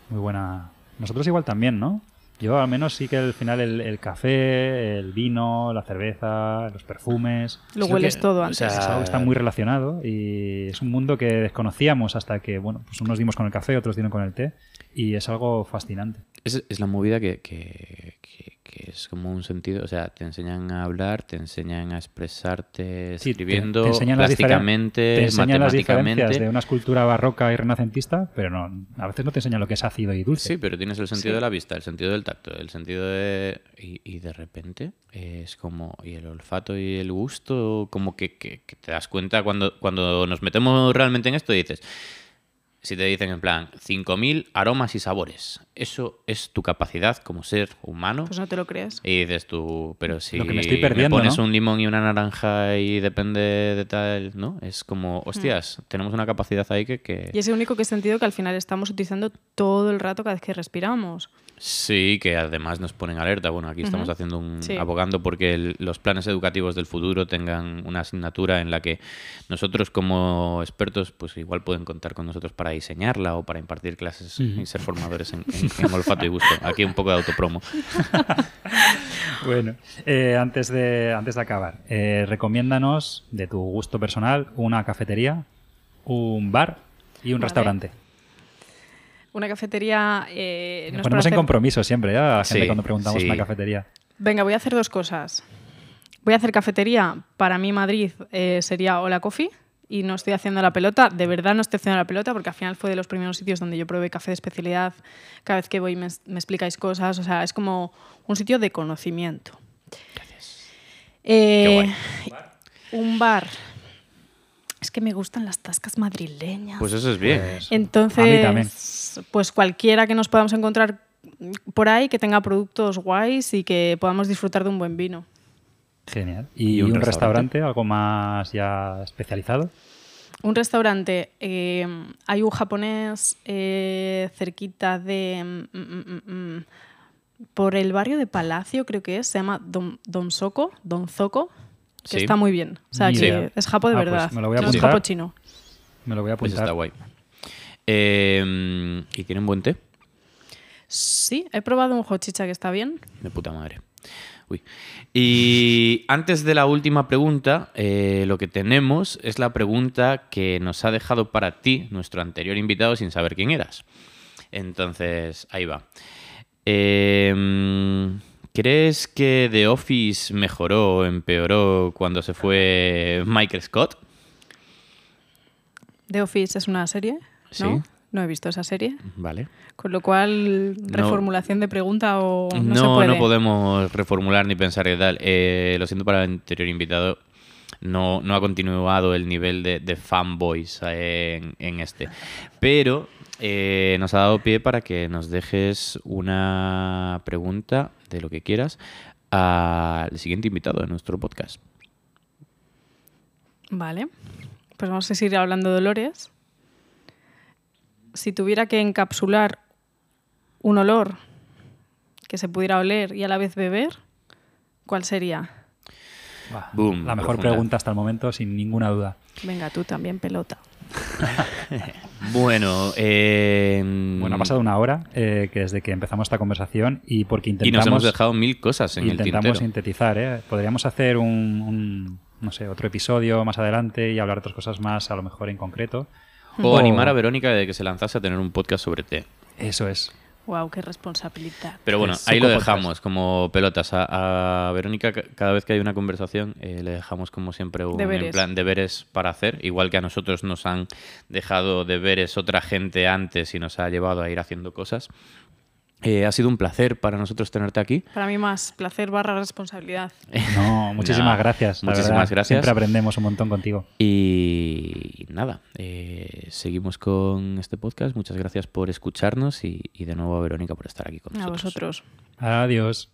Muy buena. Nosotros igual también, ¿no? Yo al menos sí que al final el, el café, el vino, la cerveza, los perfumes. Lo hueles que todo o antes. sea, Es algo que está muy relacionado y es un mundo que desconocíamos hasta que, bueno, pues unos dimos con el café, otros dieron con el té y es algo fascinante. Es, es la movida que, que- que- que es como un sentido, o sea, te enseñan a hablar, te enseñan a expresarte Sí, te- escribiendo, te enseñan las plásticamente, te enseñan las diferencias matemáticamente. de una escultura barroca y renacentista, pero no, a veces no te enseñan lo que es ácido y dulce. Sí, pero tienes el sentido Sí. de la vista, el sentido del tacto, el sentido de... Y, y de repente es como... Y el olfato y el gusto, como que, que- que te das cuenta cuando, cuando nos metemos realmente en esto y dices... Si te dicen en plan 5.000 aromas y sabores, eso es tu capacidad como ser humano. Pues no te lo crees. Y dices tú, pero si Lo que me estoy perdiendo, pones ¿no? un limón y una naranja y depende de tal, ¿no? Es como, hostias, tenemos una capacidad ahí que... que... Y ese único que sentido que al final estamos utilizando todo el rato cada vez que respiramos. Sí, que además nos ponen alerta. Bueno, aquí estamos haciendo un Sí. abogando porque el- los planes educativos del futuro tengan una asignatura en la que nosotros como expertos, pues igual pueden contar con nosotros para diseñarla o para impartir clases y ser formadores en, en- en olfato y gusto. Aquí un poco de autopromo. Bueno, eh, antes, de, antes de acabar, eh, recomiéndanos de tu gusto personal una cafetería, un bar y un Vale. restaurante. Una cafetería... eh, no Nos es ponemos en compromiso siempre, ¿eh? a la gente Sí, cuando preguntamos sí. una cafetería. Venga, voy a hacer dos cosas. Voy a hacer cafetería. Para mí Madrid eh, sería Hola Coffee y no estoy haciendo la pelota. De verdad no estoy haciendo la pelota porque al final fue de los primeros sitios donde yo probé café de especialidad. Cada vez que voy me, me explicáis cosas. O sea, es como un sitio de conocimiento. Eh, un bar. Es que me gustan las tascas madrileñas. Pues eso es bien. Entonces, A mí también. pues cualquiera que nos podamos encontrar por ahí que tenga productos guays y que podamos disfrutar de un buen vino. Genial. ¿Y, ¿Y un un, restaurante? restaurante? algo más ya especializado? Un restaurante, eh, hay un japonés eh, cerquita de... mm, mm, mm, por el barrio de Palacio, creo que es, se llama Don, Don Soko, Don Zoco, que Sí. está muy bien. O sea, que es japo de Ah, pues verdad. me lo voy a no es japo chino. Me lo voy a Pues apuntar. está guay. Eh, ¿Y tienen buen té? Sí, he probado un hochicha que está bien. De puta madre. Uy. Y antes de la última pregunta, eh, lo que tenemos es la pregunta que nos ha dejado para ti nuestro anterior invitado sin saber quién eras. Entonces, ahí va. Eh, ¿Crees que The Office mejoró o empeoró cuando se fue Michael Scott? The Office es una serie, ¿no? Sí. No he visto esa serie. Vale. Con lo cual, reformulación de pregunta o. No, no, se puede? no podemos reformular ni pensar qué tal. Eh, lo siento para el anterior invitado. No, no ha continuado el nivel de, fanboys en, en este. Pero eh, nos ha dado pie para que nos dejes una pregunta de lo que quieras al siguiente invitado de nuestro podcast. Vale. Pues vamos a seguir hablando de olores. Si tuviera que encapsular un olor que se pudiera oler y a la vez beber, ¿cuál sería? Buah, Boom, la mejor profunda. pregunta hasta el momento, sin ninguna duda. Venga, tú también, pelota. Bueno, eh, Bueno, ha pasado una hora eh, que desde que empezamos esta conversación y porque y intentamos, nos hemos dejado mil cosas en el intentamos sintetizar. ¿eh? Podríamos hacer un, un, no sé, otro episodio más adelante y hablar de otras cosas más, a lo mejor en concreto. O animar a Verónica de que se lanzase a tener un podcast sobre té. Eso es. Wow, qué responsabilidad. Pero bueno, ahí lo dejamos como pelotas. A, a Verónica, ca- cada vez que hay una conversación, eh, le dejamos como siempre un Deberes. en plan deberes para hacer. Igual que a nosotros nos han dejado deberes otra gente antes y nos ha llevado a ir haciendo cosas. Eh, ha sido un placer para nosotros tenerte aquí. Para mí más placer barra responsabilidad. No, muchísimas gracias. la muchísimas verdad. gracias. Siempre aprendemos un montón contigo. Y nada, eh, seguimos con este podcast. Muchas gracias por escucharnos y, y de nuevo a Verónica por estar aquí con A nosotros. vosotros. Adiós.